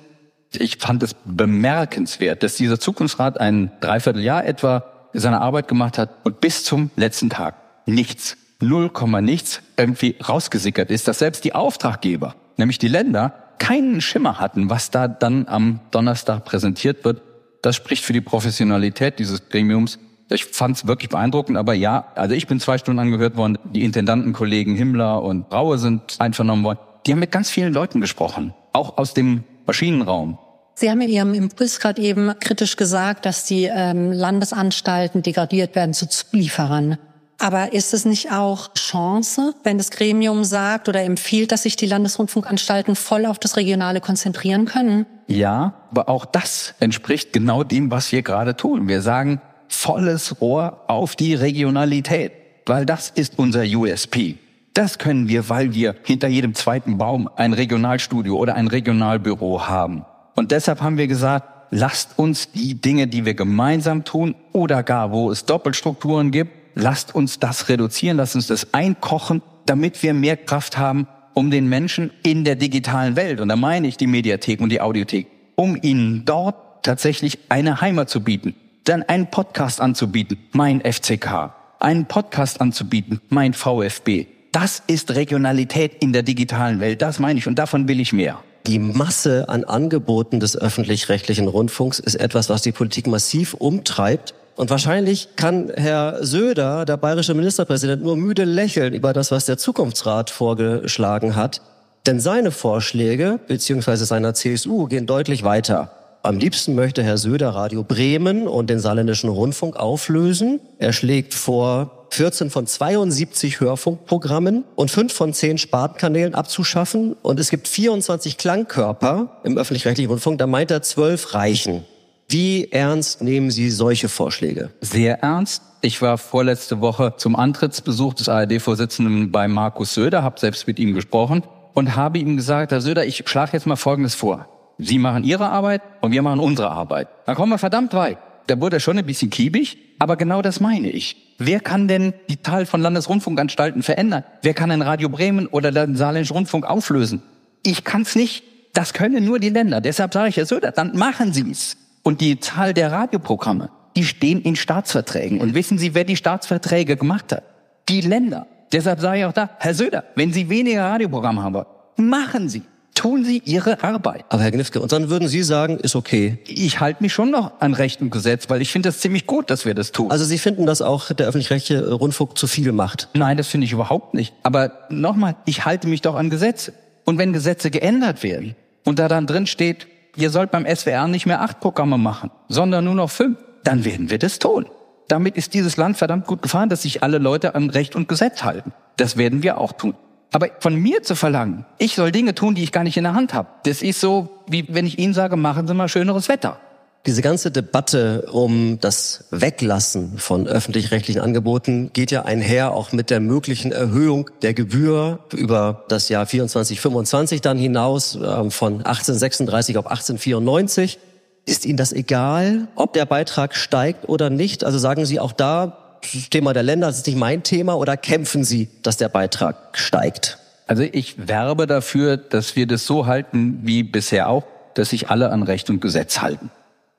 Ich fand es bemerkenswert, dass dieser Zukunftsrat ein Dreivierteljahr etwa seine Arbeit gemacht hat und bis zum letzten Tag nichts, null Komma nichts irgendwie rausgesickert ist, dass selbst die Auftraggeber, nämlich die Länder, keinen Schimmer hatten, was da dann am Donnerstag präsentiert wird. Das spricht für die Professionalität dieses Gremiums Ich fand es wirklich beeindruckend, aber ja, also ich bin zwei Stunden angehört worden. Die Intendantenkollegen Himmler und Braue sind einvernommen worden. Die haben mit ganz vielen Leuten gesprochen, auch aus dem Maschinenraum. Sie haben in Ihrem Impuls gerade eben kritisch gesagt, dass die ähm, Landesanstalten degradiert werden zu Zulieferern. Aber ist es nicht auch Chance, wenn das Gremium sagt oder empfiehlt, dass sich die Landesrundfunkanstalten voll auf das Regionale konzentrieren können? Ja, aber auch das entspricht genau dem, was wir gerade tun. Wir sagen volles Rohr auf die Regionalität, weil das ist unser USP. Das können wir, weil wir hinter jedem zweiten Baum ein Regionalstudio oder ein Regionalbüro haben. Und deshalb haben wir gesagt, lasst uns die Dinge, die wir gemeinsam tun oder gar wo es Doppelstrukturen gibt, lasst uns das reduzieren, lasst uns das einkochen, damit wir mehr Kraft haben, um den Menschen in der digitalen Welt, und da meine ich die Mediathek und die Audiothek, um ihnen dort tatsächlich eine Heimat zu bieten, dann einen Podcast anzubieten, mein FCK, einen Podcast anzubieten, mein VfB. Das ist Regionalität in der digitalen Welt, das meine ich, und davon will ich mehr. Die Masse an Angeboten des öffentlich-rechtlichen Rundfunks ist etwas, was die Politik massiv umtreibt. Und wahrscheinlich kann Herr Söder, der bayerische Ministerpräsident, nur müde lächeln über das, was der Zukunftsrat vorgeschlagen hat. Denn seine Vorschläge, beziehungsweise seiner CSU, gehen deutlich weiter. Am liebsten möchte Herr Söder Radio Bremen und den saarländischen Rundfunk auflösen. Er schlägt vor, 14 von 72 Hörfunkprogrammen und 5 von 10 Spartenkanälen abzuschaffen. Und es gibt 24 Klangkörper im öffentlich-rechtlichen Rundfunk. Da meint er, 12 reichen. Wie ernst nehmen Sie solche Vorschläge? Sehr ernst. Ich war vorletzte Woche zum Antrittsbesuch des ARD-Vorsitzenden bei Markus Söder, habe selbst mit ihm gesprochen und habe ihm gesagt, Herr Söder, ich schlage jetzt mal Folgendes vor. Sie machen Ihre Arbeit und wir machen unsere Arbeit. Dann kommen wir verdammt weit. Da wurde er schon ein bisschen kiebig, aber genau das meine ich. Wer kann denn die Teil von Landesrundfunkanstalten verändern? Wer kann den Radio Bremen oder den Saarländischen Rundfunk auflösen? Ich kann's nicht. Das können nur die Länder. Deshalb sage ich, Herr Söder, dann machen Sie's. Und die Zahl der Radioprogramme, die stehen in Staatsverträgen. Und wissen Sie, wer die Staatsverträge gemacht hat? Die Länder. Deshalb sage ich auch da, Herr Söder, wenn Sie weniger Radioprogramme haben, machen Sie. Tun Sie Ihre Arbeit. Aber Herr Gnifke, und dann würden Sie sagen, ist okay. Ich halte mich schon noch an Recht und Gesetz, weil ich finde das ziemlich gut, dass wir das tun. Also Sie finden, dass auch der öffentlich-rechtliche Rundfunk zu viel macht? Nein, das finde ich überhaupt nicht. Aber nochmal, ich halte mich doch an Gesetze. Und wenn Gesetze geändert werden und da dann drin steht, ihr sollt beim SWR nicht mehr acht Programme machen, sondern nur noch fünf, dann werden wir das tun. Damit ist dieses Land verdammt gut gefahren, dass sich alle Leute an Recht und Gesetz halten. Das werden wir auch tun. Aber von mir zu verlangen, ich soll Dinge tun, die ich gar nicht in der Hand habe, das ist so, wie wenn ich Ihnen sage, machen Sie mal schöneres Wetter. Diese ganze Debatte um das Weglassen von öffentlich-rechtlichen Angeboten geht ja einher auch mit der möglichen Erhöhung der Gebühr über das Jahr 24, 25 dann hinaus äh, von 1836 auf 1894. Ist Ihnen das egal, ob der Beitrag steigt oder nicht? Also sagen Sie auch da, Thema der Länder, das ist nicht mein Thema, oder kämpfen Sie, dass der Beitrag steigt? Also ich werbe dafür, dass wir das so halten wie bisher auch, dass sich alle an Recht und Gesetz halten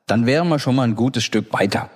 dann wären wir schon mal ein gutes Stück weiter.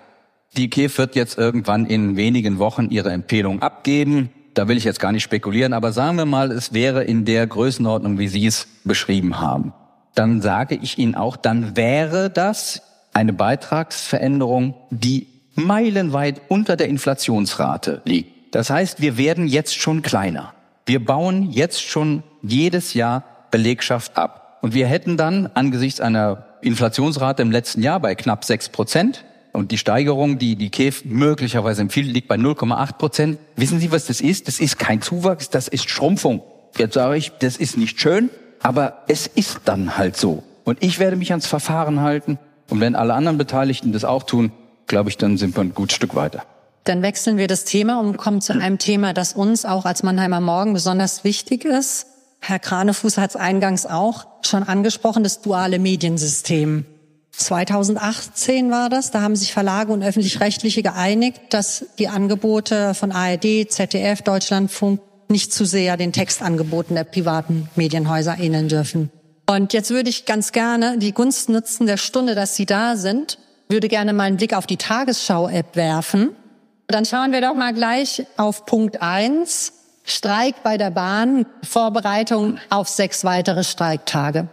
Die KEF wird jetzt irgendwann in wenigen Wochen ihre Empfehlung abgeben. Da will ich jetzt gar nicht spekulieren, aber sagen wir mal, es wäre in der Größenordnung, wie Sie es beschrieben haben. Dann sage ich Ihnen auch, dann wäre das eine Beitragsveränderung, die meilenweit unter der Inflationsrate liegt. Das heißt, wir werden jetzt schon kleiner. Wir bauen jetzt schon jedes Jahr Belegschaft ab. Und wir hätten dann angesichts einer Inflationsrate im letzten Jahr bei knapp sechs Prozent. Und die Steigerung, die die KEF möglicherweise empfiehlt, liegt bei 0,8 Prozent. Wissen Sie, was das ist? Das ist kein Zuwachs, das ist Schrumpfung. Jetzt sage ich, das ist nicht schön, aber es ist dann halt so. Und ich werde mich ans Verfahren halten. Und wenn alle anderen Beteiligten das auch tun, glaube ich, dann sind wir ein gutes Stück weiter. Dann wechseln wir das Thema und kommen zu einem Thema, das uns auch als Mannheimer Morgen besonders wichtig ist. Herr Kranefuß hat es eingangs auch schon angesprochen, das duale Mediensystem. 2018 war das, da haben sich Verlage und öffentlich-rechtliche geeinigt, dass die Angebote von ARD, ZDF, Deutschlandfunk nicht zu sehr den Textangeboten der privaten Medienhäuser ähneln dürfen. Und jetzt würde ich ganz gerne die Gunst nutzen der Stunde, dass Sie da sind, würde gerne mal einen Blick auf die Tagesschau-App werfen. Dann schauen wir doch mal gleich auf Punkt eins. Streik bei der Bahn, Vorbereitung auf sechs weitere Streiktage.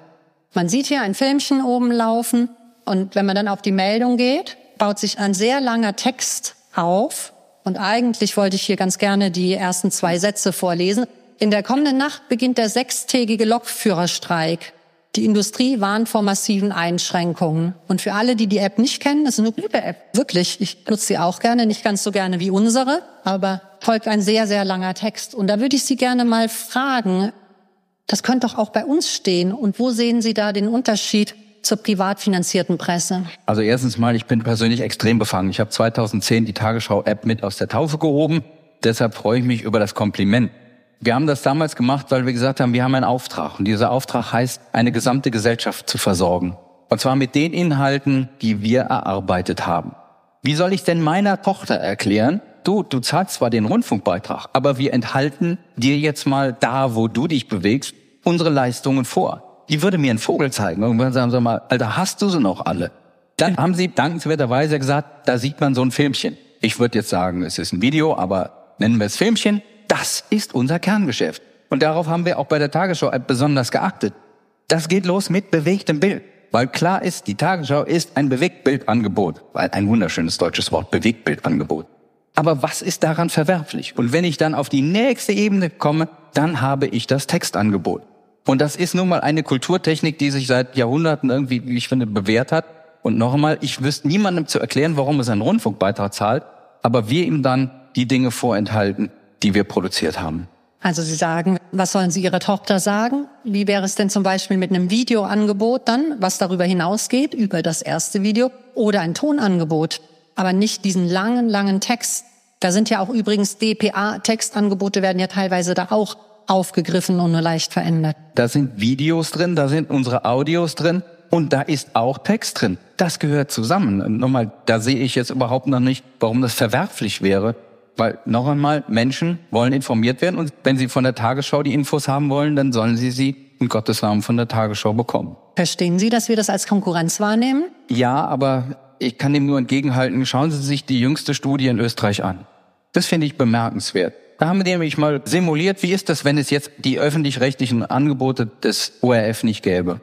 Man sieht hier ein Filmchen oben laufen und wenn man dann auf die Meldung geht, baut sich ein sehr langer Text auf. Und eigentlich wollte ich hier ganz gerne die ersten zwei Sätze vorlesen. In der kommenden Nacht beginnt der sechstägige Lokführerstreik. Die Industrie warnt vor massiven Einschränkungen. Und für alle, die die App nicht kennen, das ist eine gute App. Wirklich. Ich nutze sie auch gerne. Nicht ganz so gerne wie unsere, aber folgt ein sehr, sehr langer Text. Und da würde ich Sie gerne mal fragen, das könnte doch auch bei uns stehen. Und wo sehen Sie da den Unterschied zur privat finanzierten Presse? Also erstens mal, ich bin persönlich extrem befangen. Ich habe 2010 die Tagesschau-App mit aus der Taufe gehoben. Deshalb freue ich mich über das Kompliment. Wir haben das damals gemacht, weil wir gesagt haben, wir haben einen Auftrag. Und dieser Auftrag heißt, eine gesamte Gesellschaft zu versorgen. Und zwar mit den Inhalten, die wir erarbeitet haben. Wie soll ich denn meiner Tochter erklären, du, du zahlst zwar den Rundfunkbeitrag, aber wir enthalten dir jetzt mal da, wo du dich bewegst, unsere Leistungen vor. Die würde mir einen Vogel zeigen. Irgendwann sagen sie mal, Alter, hast du sie noch alle? Dann haben sie dankenswerterweise gesagt, da sieht man so ein Filmchen. Ich würde jetzt sagen, es ist ein Video, aber nennen wir es Filmchen. Das ist unser Kerngeschäft. Und darauf haben wir auch bei der Tagesschau-App besonders geachtet. Das geht los mit bewegtem Bild. Weil klar ist, die Tagesschau ist ein Bewegtbildangebot. Weil ein wunderschönes deutsches Wort, Bewegtbildangebot. Aber was ist daran verwerflich? Und wenn ich dann auf die nächste Ebene komme, dann habe ich das Textangebot. Und das ist nun mal eine Kulturtechnik, die sich seit Jahrhunderten irgendwie, wie ich finde, bewährt hat. Und noch einmal, ich wüsste niemandem zu erklären, warum es einen Rundfunkbeitrag zahlt, aber wir ihm dann die Dinge vorenthalten, die wir produziert haben. Also Sie sagen, was sollen Sie Ihrer Tochter sagen? Wie wäre es denn zum Beispiel mit einem Videoangebot dann, was darüber hinausgeht, über das erste Video, oder ein Tonangebot, aber nicht diesen langen, langen Text. Da sind ja auch übrigens DPA-Textangebote werden ja teilweise da auch aufgegriffen und nur leicht verändert. Da sind Videos drin, da sind unsere Audios drin und da ist auch Text drin. Das gehört zusammen. Nochmal, da sehe ich jetzt überhaupt noch nicht, warum das verwerflich wäre, weil noch einmal, Menschen wollen informiert werden und wenn sie von der Tagesschau die Infos haben wollen, dann sollen sie sie in Gottes Namen von der Tagesschau bekommen. Verstehen Sie, dass wir das als Konkurrenz wahrnehmen? Ja, aber ich kann dem nur entgegenhalten, schauen Sie sich die jüngste Studie in Österreich an. Das finde ich bemerkenswert. Da haben wir nämlich mal simuliert, wie ist das, wenn es jetzt die öffentlich-rechtlichen Angebote des ORF nicht gäbe.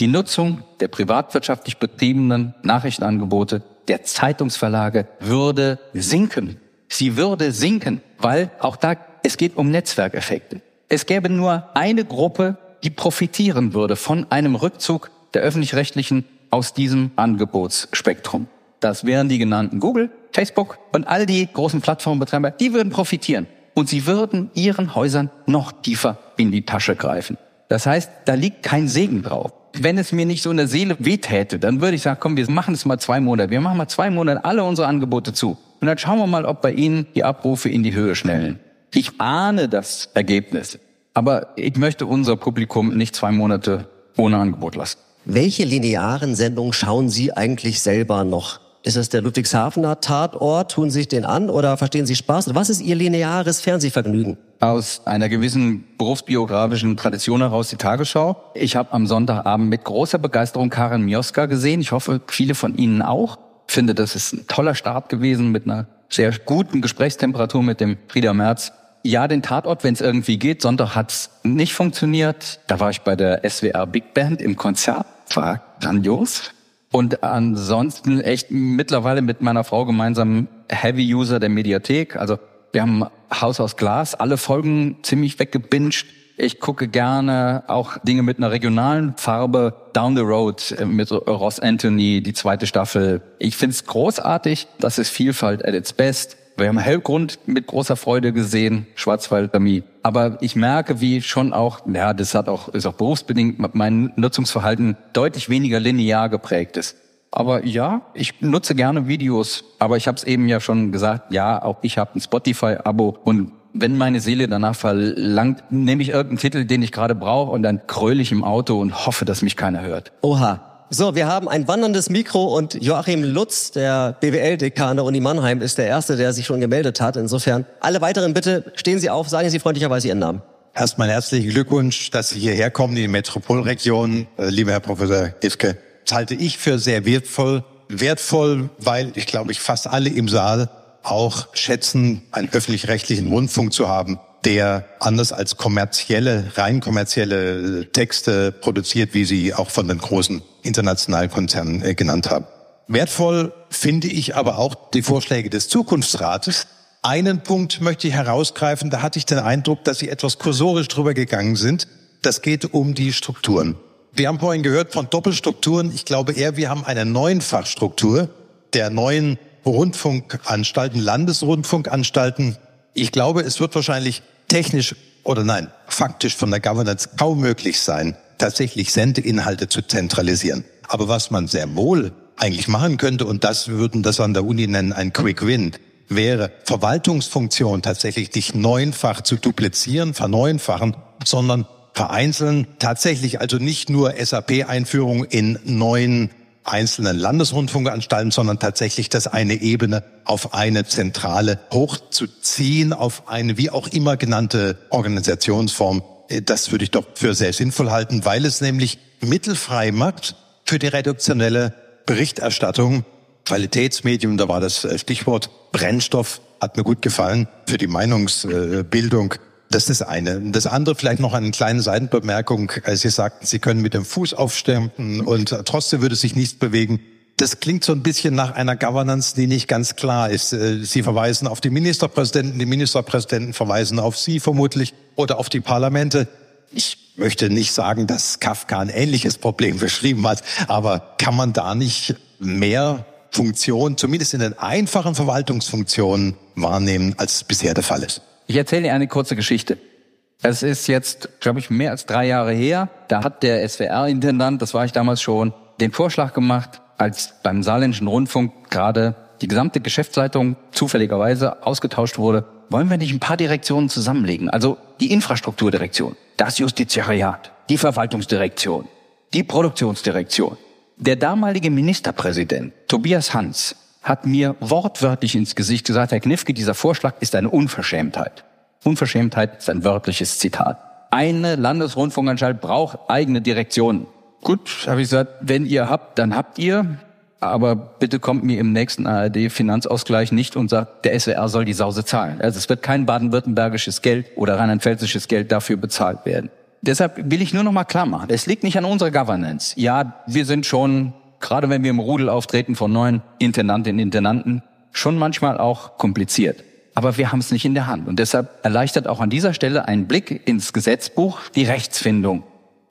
Die Nutzung der privatwirtschaftlich betriebenen Nachrichtenangebote der Zeitungsverlage würde sinken. Sie würde sinken, weil auch da, es geht um Netzwerkeffekte. Es gäbe nur eine Gruppe, die profitieren würde von einem Rückzug der öffentlich-rechtlichen aus diesem Angebotsspektrum. Das wären die genannten Google, Facebook und all die großen Plattformbetreiber, die würden profitieren. Und sie würden ihren Häusern noch tiefer in die Tasche greifen. Das heißt, da liegt kein Segen drauf. Wenn es mir nicht so in der Seele wehtäte, dann würde ich sagen, komm, wir machen es mal zwei Monate. Wir machen mal zwei Monate alle unsere Angebote zu. Und dann schauen wir mal, ob bei Ihnen die Abrufe in die Höhe schnellen. Ich ahne das Ergebnis. Aber ich möchte unser Publikum nicht zwei Monate ohne Angebot lassen. Welche linearen Sendungen schauen Sie eigentlich selber noch? Ist es der Ludwigshafener Tatort? Tun Sie sich den an oder verstehen Sie Spaß? Was ist Ihr lineares Fernsehvergnügen? Aus einer gewissen berufsbiografischen Tradition heraus die Tagesschau. Ich habe am Sonntagabend mit großer Begeisterung Karin Mioska gesehen. Ich hoffe, viele von Ihnen auch finde, das ist ein toller Start gewesen mit einer sehr guten Gesprächstemperatur mit dem Frieder Merz. Ja, den Tatort, wenn es irgendwie geht. Sonntag hat's nicht funktioniert. Da war ich bei der SWR Big Band im Konzert. War grandios. Und ansonsten echt mittlerweile mit meiner Frau gemeinsam Heavy User der Mediathek. Also wir haben Haus aus Glas, alle Folgen ziemlich weggebinged. Ich gucke gerne auch Dinge mit einer regionalen Farbe. Down the Road äh, mit Ross Anthony, die zweite Staffel. Ich finde es großartig. Das ist Vielfalt at its best. Wir haben Hellgrund mit großer Freude gesehen, Schwarzwaldamie. Aber ich merke, wie schon auch, ja, das hat auch, ist auch berufsbedingt, mein Nutzungsverhalten deutlich weniger linear geprägt ist. Aber ja, ich nutze gerne Videos. Aber ich habe es eben ja schon gesagt, ja, auch ich habe ein Spotify-Abo und wenn meine Seele danach verlangt, nehme ich irgendeinen Titel, den ich gerade brauche und dann kröle ich im Auto und hoffe, dass mich keiner hört. Oha. So, wir haben ein wanderndes Mikro und Joachim Lutz, der BWL-Dekan der Uni Mannheim, ist der Erste, der sich schon gemeldet hat. Insofern, alle weiteren bitte stehen Sie auf, sagen Sie freundlicherweise Ihren Namen. Erstmal herzlichen Glückwunsch, dass Sie hierher kommen in die Metropolregion. Äh, lieber Herr Professor Gifke, das halte ich für sehr wertvoll. Wertvoll, weil ich glaube, ich fast alle im Saal auch schätzen, einen öffentlich-rechtlichen Rundfunk zu haben, der anders als kommerzielle, rein kommerzielle Texte produziert, wie sie auch von den großen internationalen Konzernen äh, genannt haben. Wertvoll finde ich aber auch die Vorschläge des Zukunftsrates. Einen Punkt möchte ich herausgreifen, da hatte ich den Eindruck, dass Sie etwas kursorisch drüber gegangen sind. Das geht um die Strukturen. Wir haben vorhin gehört von Doppelstrukturen. Ich glaube eher, wir haben eine Neunfachstruktur der neuen Rundfunkanstalten, Landesrundfunkanstalten. Ich glaube, es wird wahrscheinlich technisch oder nein, faktisch von der Governance kaum möglich sein, tatsächlich Sendeinhalte zu zentralisieren. Aber was man sehr wohl eigentlich machen könnte, und das würden das an der Uni nennen, ein Quick Win, wäre Verwaltungsfunktion tatsächlich nicht neunfach zu duplizieren, verneunfachen, sondern vereinzeln, tatsächlich also nicht nur SAP-Einführung in neun einzelnen Landesrundfunkanstalten, sondern tatsächlich das eine Ebene auf eine zentrale hochzuziehen, auf eine wie auch immer genannte Organisationsform. Das würde ich doch für sehr sinnvoll halten, weil es nämlich mittelfrei macht für die reduktionelle Berichterstattung. Qualitätsmedium, da war das Stichwort Brennstoff, hat mir gut gefallen für die Meinungsbildung. Das ist eine. Das andere vielleicht noch eine kleine Seitenbemerkung. Sie sagten, Sie können mit dem Fuß aufstempeln und trotzdem würde sich nichts bewegen. Das klingt so ein bisschen nach einer Governance, die nicht ganz klar ist. Äh, Sie verweisen auf die Ministerpräsidenten, die Ministerpräsidenten verweisen auf Sie vermutlich oder auf die Parlamente. Ich möchte nicht sagen, dass Kafka ein ähnliches Problem beschrieben hat, aber kann man da nicht mehr Funktionen, zumindest in den einfachen Verwaltungsfunktionen, wahrnehmen, als es bisher der Fall ist? Ich erzähle dir eine kurze Geschichte. Es ist jetzt, glaube ich, mehr als drei Jahre her. Da hat der SWR-Intendant, das war ich damals schon, den Vorschlag gemacht, als beim Saarländischen Rundfunk gerade die gesamte Geschäftsleitung zufälligerweise ausgetauscht wurde, wollen wir nicht ein paar Direktionen zusammenlegen? Also die Infrastrukturdirektion, das Justiziariat, die Verwaltungsdirektion, die Produktionsdirektion. Der damalige Ministerpräsident Tobias Hans hat mir wortwörtlich ins Gesicht gesagt, Herr Knifke, dieser Vorschlag ist eine Unverschämtheit. Unverschämtheit ist ein wörtliches Zitat. Eine Landesrundfunkanstalt braucht eigene Direktionen. Gut, habe ich gesagt, wenn ihr habt, dann habt ihr. Aber bitte kommt mir im nächsten ARD-Finanzausgleich nicht und sagt, der SWR soll die Sause zahlen. Also es wird kein baden-württembergisches Geld oder rheinland-pfälzisches Geld dafür bezahlt werden. Deshalb will ich nur noch mal klar machen, es liegt nicht an unserer Governance. Ja, wir sind schon gerade wenn wir im Rudel auftreten von neuen Intendantinnen und Intendanten, schon manchmal auch kompliziert. Aber wir haben es nicht in der Hand. Und deshalb erleichtert auch an dieser Stelle ein Blick ins Gesetzbuch die Rechtsfindung.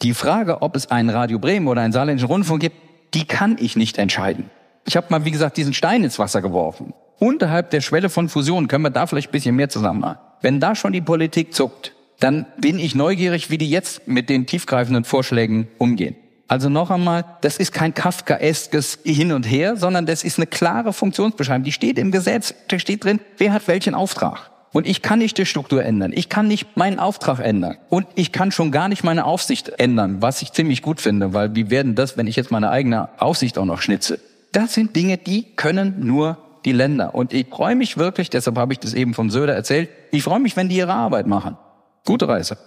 Die Frage, ob es einen Radio Bremen oder einen saarländischen Rundfunk gibt, die kann ich nicht entscheiden. Ich habe mal, wie gesagt, diesen Stein ins Wasser geworfen. Unterhalb der Schwelle von Fusion können wir da vielleicht ein bisschen mehr zusammen machen. Wenn da schon die Politik zuckt, dann bin ich neugierig, wie die jetzt mit den tiefgreifenden Vorschlägen umgehen. Also noch einmal, das ist kein Kafkaeskes Hin und Her, sondern das ist eine klare Funktionsbeschreibung. Die steht im Gesetz, da steht drin, wer hat welchen Auftrag. Und ich kann nicht die Struktur ändern. Ich kann nicht meinen Auftrag ändern. Und ich kann schon gar nicht meine Aufsicht ändern, was ich ziemlich gut finde, weil wie werden das, wenn ich jetzt meine eigene Aufsicht auch noch schnitze? Das sind Dinge, die können nur die Länder. Und ich freue mich wirklich, deshalb habe ich das eben vom Söder erzählt, ich freue mich, wenn die ihre Arbeit machen. Gute Reise.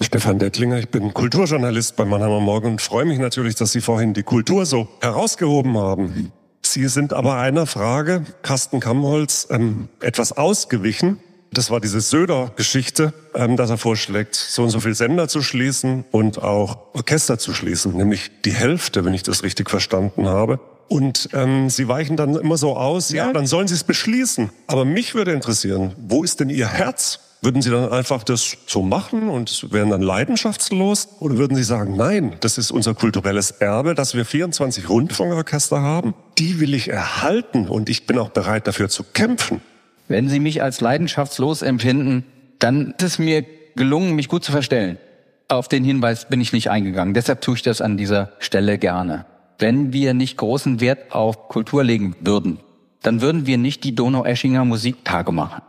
Stefan Dettlinger, ich bin Kulturjournalist bei Mannheimer Morgen und freue mich natürlich, dass Sie vorhin die Kultur so herausgehoben haben. Sie sind aber einer Frage, Carsten Kammholz, ähm, etwas ausgewichen. Das war diese Söder-Geschichte, ähm, dass er vorschlägt, so und so viel Sender zu schließen und auch Orchester zu schließen, nämlich die Hälfte, wenn ich das richtig verstanden habe. Und ähm, Sie weichen dann immer so aus, ja, dann sollen Sie es beschließen. Aber mich würde interessieren, wo ist denn Ihr Herz? Würden Sie dann einfach das so machen und wären dann leidenschaftslos? Oder würden Sie sagen, nein, das ist unser kulturelles Erbe, dass wir 24 Rundfunkorchester haben? Die will ich erhalten und ich bin auch bereit dafür zu kämpfen. Wenn Sie mich als leidenschaftslos empfinden, dann ist es mir gelungen, mich gut zu verstellen. Auf den Hinweis bin ich nicht eingegangen. Deshalb tue ich das an dieser Stelle gerne. Wenn wir nicht großen Wert auf Kultur legen würden, dann würden wir nicht die Donau-Eschinger Musiktage machen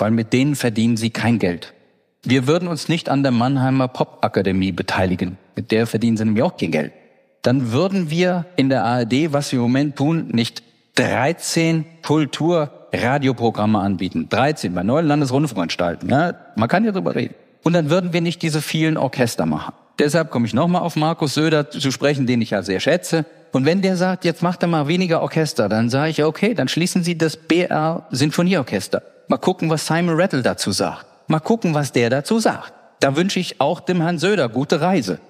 weil mit denen verdienen sie kein Geld. Wir würden uns nicht an der Mannheimer Popakademie beteiligen. Mit der verdienen sie nämlich auch kein Geld. Dann würden wir in der ARD, was wir im Moment tun, nicht 13 Kulturradioprogramme anbieten. 13 bei neuen Landesrundfunkanstalten. Ne? Man kann ja drüber reden. Und dann würden wir nicht diese vielen Orchester machen. Deshalb komme ich nochmal auf Markus Söder zu sprechen, den ich ja sehr schätze. Und wenn der sagt, jetzt macht er mal weniger Orchester, dann sage ich, okay, dann schließen Sie das BR Sinfonieorchester. Mal gucken, was Simon Rattle dazu sagt. Mal gucken, was der dazu sagt. Da wünsche ich auch dem Herrn Söder gute Reise.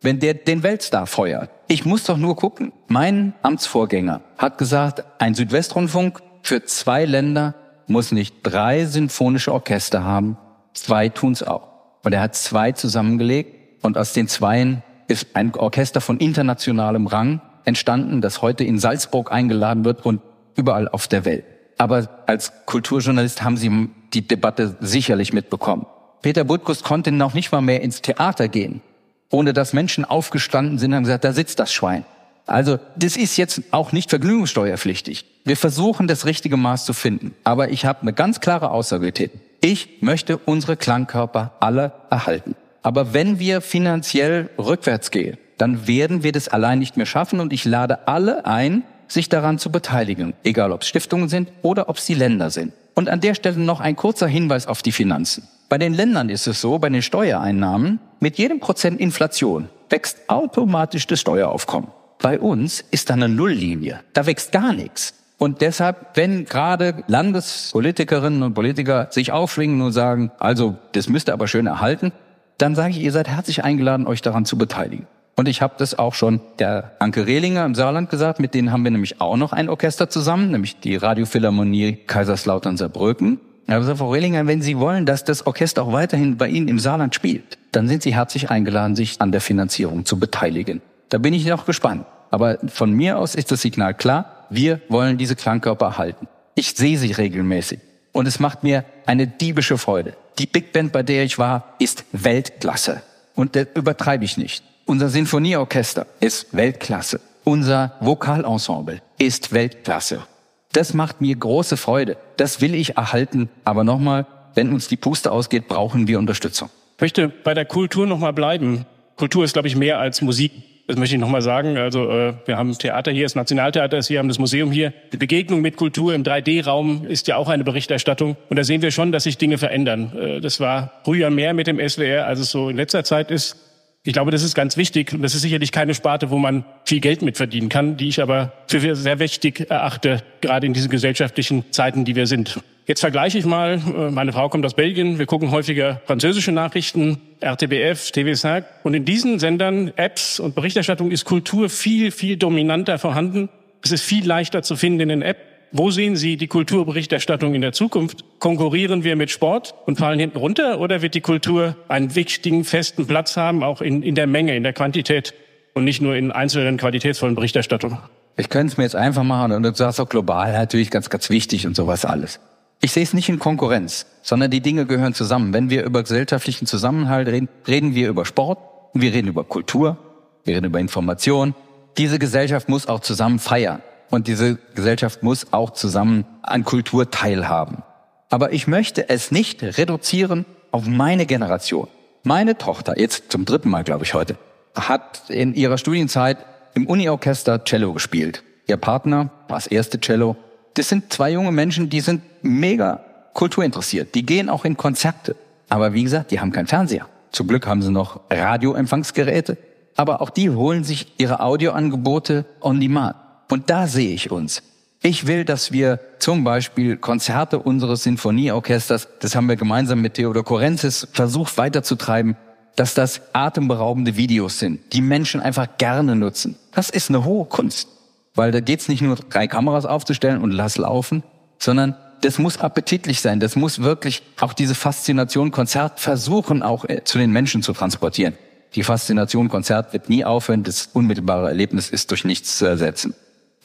wenn der den Weltstar feuert. Ich muss doch nur gucken. Mein Amtsvorgänger hat gesagt, ein Südwestrundfunk für zwei Länder muss nicht drei symphonische Orchester haben, zwei tun's auch. Und er hat zwei zusammengelegt und aus den zweien ist ein Orchester von internationalem Rang entstanden, das heute in Salzburg eingeladen wird und überall auf der Welt. Aber als Kulturjournalist haben Sie die Debatte sicherlich mitbekommen. Peter Butkus konnte noch nicht mal mehr ins Theater gehen, ohne dass Menschen aufgestanden sind und gesagt, da sitzt das Schwein. Also das ist jetzt auch nicht vergnügungssteuerpflichtig. Wir versuchen das richtige Maß zu finden. Aber ich habe eine ganz klare Aussage getätigt. Ich möchte unsere Klangkörper alle erhalten. Aber wenn wir finanziell rückwärts gehen, dann werden wir das allein nicht mehr schaffen und ich lade alle ein, sich daran zu beteiligen, egal ob es Stiftungen sind oder ob es die Länder sind. Und an der Stelle noch ein kurzer Hinweis auf die Finanzen. Bei den Ländern ist es so, bei den Steuereinnahmen, mit jedem Prozent Inflation wächst automatisch das Steueraufkommen. Bei uns ist da eine Nulllinie. Da wächst gar nichts. Und deshalb, wenn gerade Landespolitikerinnen und Politiker sich aufschwingen und sagen, also das müsste aber schön erhalten, dann sage ich, ihr seid herzlich eingeladen, euch daran zu beteiligen. Und ich habe das auch schon der Anke Rehlinger im Saarland gesagt, mit denen haben wir nämlich auch noch ein Orchester zusammen, nämlich die Radiophilharmonie Kaiserslautern-Saarbrücken. Ich habe gesagt, Frau Rehlinger, wenn Sie wollen, dass das Orchester auch weiterhin bei Ihnen im Saarland spielt, dann sind Sie herzlich eingeladen, sich an der Finanzierung zu beteiligen. Da bin ich noch gespannt. Aber von mir aus ist das Signal klar, wir wollen diese Klangkörper erhalten. Ich sehe sie regelmäßig. Und es macht mir eine diebische Freude. Die Big Band, bei der ich war, ist Weltklasse. Und das übertreibe ich nicht. Unser Sinfonieorchester ist Weltklasse. Unser Vokalensemble ist Weltklasse. Das macht mir große Freude. Das will ich erhalten. Aber nochmal, wenn uns die Puste ausgeht, brauchen wir Unterstützung. Ich möchte bei der Kultur nochmal bleiben. Kultur ist, glaube ich, mehr als Musik. Das möchte ich nochmal sagen. Also äh, wir haben Theater hier, das Nationaltheater ist hier, haben das Museum hier. Die Begegnung mit Kultur im 3D-Raum ist ja auch eine Berichterstattung. Und da sehen wir schon, dass sich Dinge verändern. Äh, das war früher mehr mit dem SWR, als es so in letzter Zeit ist. Ich glaube, das ist ganz wichtig und das ist sicherlich keine Sparte, wo man viel Geld mit verdienen kann, die ich aber für sehr wichtig erachte, gerade in diesen gesellschaftlichen Zeiten, die wir sind. Jetzt vergleiche ich mal, äh, meine Frau kommt aus Belgien, wir gucken häufiger französische Nachrichten, RTBF, TV5 und in diesen Sendern, Apps und Berichterstattung ist Kultur viel, viel dominanter vorhanden. Es ist viel leichter zu finden in den Apps wo sehen Sie die Kulturberichterstattung in der Zukunft? Konkurrieren wir mit Sport und fallen hinten runter oder wird die Kultur einen wichtigen, festen Platz haben, auch in, in der Menge, in der Quantität und nicht nur in einzelnen qualitätsvollen Berichterstattungen? Ich könnte es mir jetzt einfach machen und du sagst auch global natürlich ganz, ganz wichtig und sowas alles. Ich sehe es nicht in Konkurrenz, sondern die Dinge gehören zusammen. Wenn wir über gesellschaftlichen Zusammenhalt reden, reden wir über Sport, wir reden über Kultur, wir reden über Information. Diese Gesellschaft muss auch zusammen feiern. Und diese Gesellschaft muss auch zusammen an Kultur teilhaben. Aber ich möchte es nicht reduzieren auf meine Generation. Meine Tochter, jetzt zum dritten Mal, glaube ich, heute, hat in ihrer Studienzeit im Uniorchester Cello gespielt. Ihr Partner war das erste Cello. Das sind zwei junge Menschen, die sind mega kulturinteressiert. Die gehen auch in Konzerte. Aber wie gesagt, die haben keinen Fernseher. Zum Glück haben sie noch Radioempfangsgeräte. Aber auch die holen sich ihre Audioangebote on demand. Und da sehe ich uns. Ich will, dass wir zum Beispiel Konzerte unseres Sinfonieorchesters, das haben wir gemeinsam mit Theodor Korenzis versucht weiterzutreiben, dass das atemberaubende Videos sind, die Menschen einfach gerne nutzen. Das ist eine hohe Kunst. Weil da geht's nicht nur, drei Kameras aufzustellen und lass laufen, sondern das muss appetitlich sein. Das muss wirklich auch diese Faszination Konzert versuchen, auch äh, zu den Menschen zu transportieren. Die Faszination Konzert wird nie aufhören. Das unmittelbare Erlebnis ist durch nichts zu ersetzen.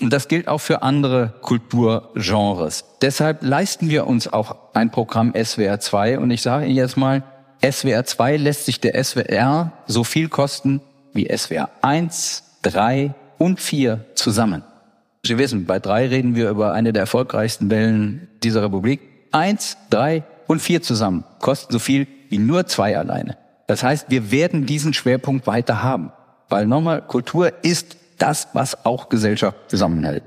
Und das gilt auch für andere Kulturgenres. Deshalb leisten wir uns auch ein Programm SWR 2 und ich sage Ihnen jetzt mal, SWR 2 lässt sich der SWR so viel kosten wie SWR 1, 3 und 4 zusammen. Sie wissen, bei 3 reden wir über eine der erfolgreichsten Wellen dieser Republik. 1, 3 und 4 zusammen kosten so viel wie nur 2 alleine. Das heißt, wir werden diesen Schwerpunkt weiter haben. Weil nochmal, Kultur ist das, was auch Gesellschaft zusammenhält.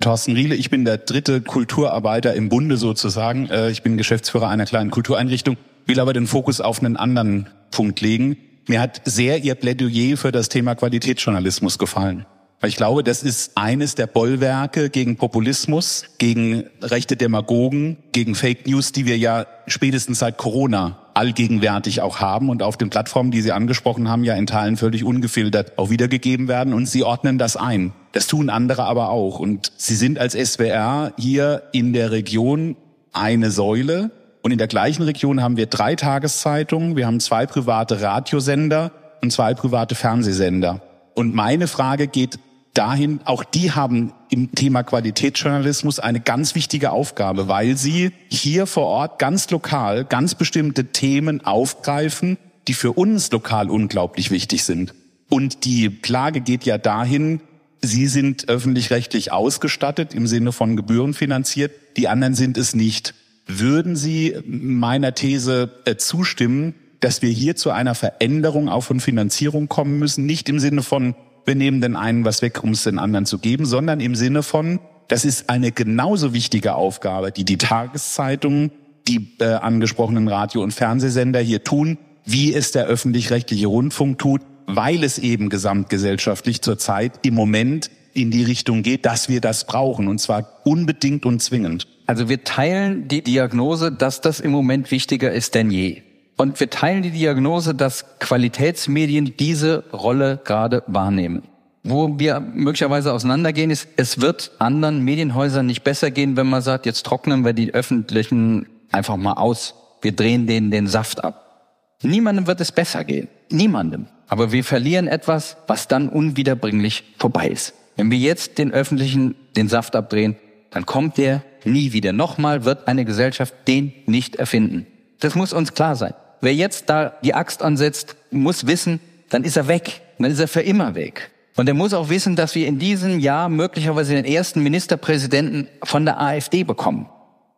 Thorsten Riele, ich bin der dritte Kulturarbeiter im Bunde sozusagen. Äh, ich bin Geschäftsführer einer kleinen Kultureinrichtung, will aber den Fokus auf einen anderen Punkt legen. Mir hat sehr Ihr Plädoyer für das Thema Qualitätsjournalismus gefallen. Weil ich glaube, das ist eines der Bollwerke gegen Populismus, gegen rechte Demagogen, gegen Fake News, die wir ja spätestens seit Corona allgegenwärtig auch haben. Und auf den Plattformen, die Sie angesprochen haben, ja in Teilen völlig ungefiltert auch wiedergegeben werden. Und Sie ordnen das ein. Das tun andere aber auch. Und Sie sind als SWR hier in der Region eine Säule. Und in der gleichen Region haben wir drei Tageszeitungen, wir haben zwei private Radiosender und zwei private Fernsehsender. Und meine Frage geht dahin, auch die haben im Thema Qualitätsjournalismus eine ganz wichtige Aufgabe, weil sie hier vor Ort ganz lokal ganz bestimmte Themen aufgreifen, die für uns lokal unglaublich wichtig sind. Und die Klage geht ja dahin, Sie sind öffentlich-rechtlich ausgestattet im Sinne von Gebühren finanziert, die anderen sind es nicht. Würden Sie meiner These äh, zustimmen, dass wir hier zu einer Veränderung auch von Finanzierung kommen müssen, nicht im Sinne von wir nehmen den einen was weg, um es den anderen zu geben, sondern im Sinne von, das ist eine genauso wichtige Aufgabe, die die Tageszeitungen, die äh, angesprochenen Radio- und Fernsehsender hier tun, wie es der öffentlich-rechtliche Rundfunk tut, weil es eben gesamtgesellschaftlich zurzeit im Moment in die Richtung geht, dass wir das brauchen, und zwar unbedingt und zwingend. Also wir teilen die Diagnose, dass das im Moment wichtiger ist denn je. Und wir teilen die Diagnose, dass Qualitätsmedien diese Rolle gerade wahrnehmen. Wo wir möglicherweise auseinandergehen, ist, es wird anderen Medienhäusern nicht besser gehen, wenn man sagt, jetzt trocknen wir die öffentlichen einfach mal aus. Wir drehen denen den Saft ab. Niemandem wird es besser gehen. Niemandem. Aber wir verlieren etwas, was dann unwiederbringlich vorbei ist. Wenn wir jetzt den öffentlichen den Saft abdrehen, dann kommt der nie wieder. Nochmal wird eine Gesellschaft den nicht erfinden. Das muss uns klar sein. Wer jetzt da die Axt ansetzt, muss wissen, dann ist er weg. Dann ist er für immer weg. Und er muss auch wissen, dass wir in diesem Jahr möglicherweise den ersten Ministerpräsidenten von der AfD bekommen.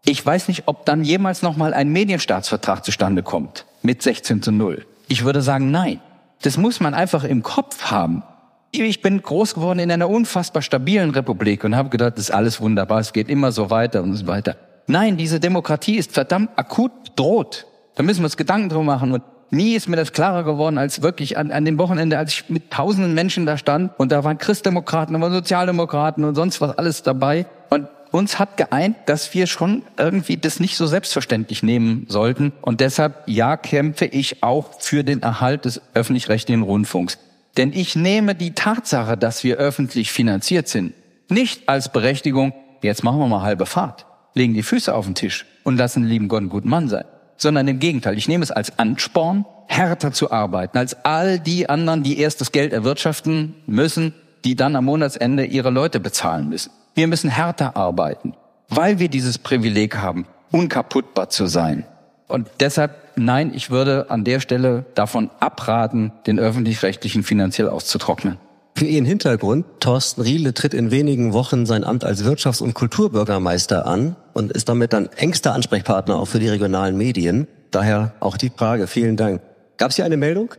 Ich weiß nicht, ob dann jemals nochmal ein Medienstaatsvertrag zustande kommt mit 16 zu 0. Ich würde sagen, nein. Das muss man einfach im Kopf haben. Ich bin groß geworden in einer unfassbar stabilen Republik und habe gedacht, das ist alles wunderbar, es geht immer so weiter und so weiter. Nein, diese Demokratie ist verdammt akut bedroht. Da müssen wir uns Gedanken drum machen. Und nie ist mir das klarer geworden, als wirklich an, an dem Wochenende, als ich mit tausenden Menschen da stand und da waren Christdemokraten, da waren Sozialdemokraten und sonst was alles dabei. Und uns hat geeint, dass wir schon irgendwie das nicht so selbstverständlich nehmen sollten. Und deshalb, ja, kämpfe ich auch für den Erhalt des öffentlich-rechtlichen Rundfunks. Denn ich nehme die Tatsache, dass wir öffentlich finanziert sind, nicht als Berechtigung, jetzt machen wir mal halbe Fahrt, legen die Füße auf den Tisch und lassen den lieben Gott einen guten Mann sein sondern im Gegenteil. Ich nehme es als Ansporn, härter zu arbeiten als all die anderen, die erst das Geld erwirtschaften müssen, die dann am Monatsende ihre Leute bezahlen müssen. Wir müssen härter arbeiten, weil wir dieses Privileg haben, unkaputtbar zu sein. Und deshalb, nein, ich würde an der Stelle davon abraten, den öffentlich-rechtlichen finanziell auszutrocknen. Für Ihren Hintergrund, Thorsten Riele tritt in wenigen Wochen sein Amt als Wirtschafts- und Kulturbürgermeister an und ist damit dann engster Ansprechpartner auch für die regionalen Medien. Daher auch die Frage. Vielen Dank. Gab es hier eine Meldung?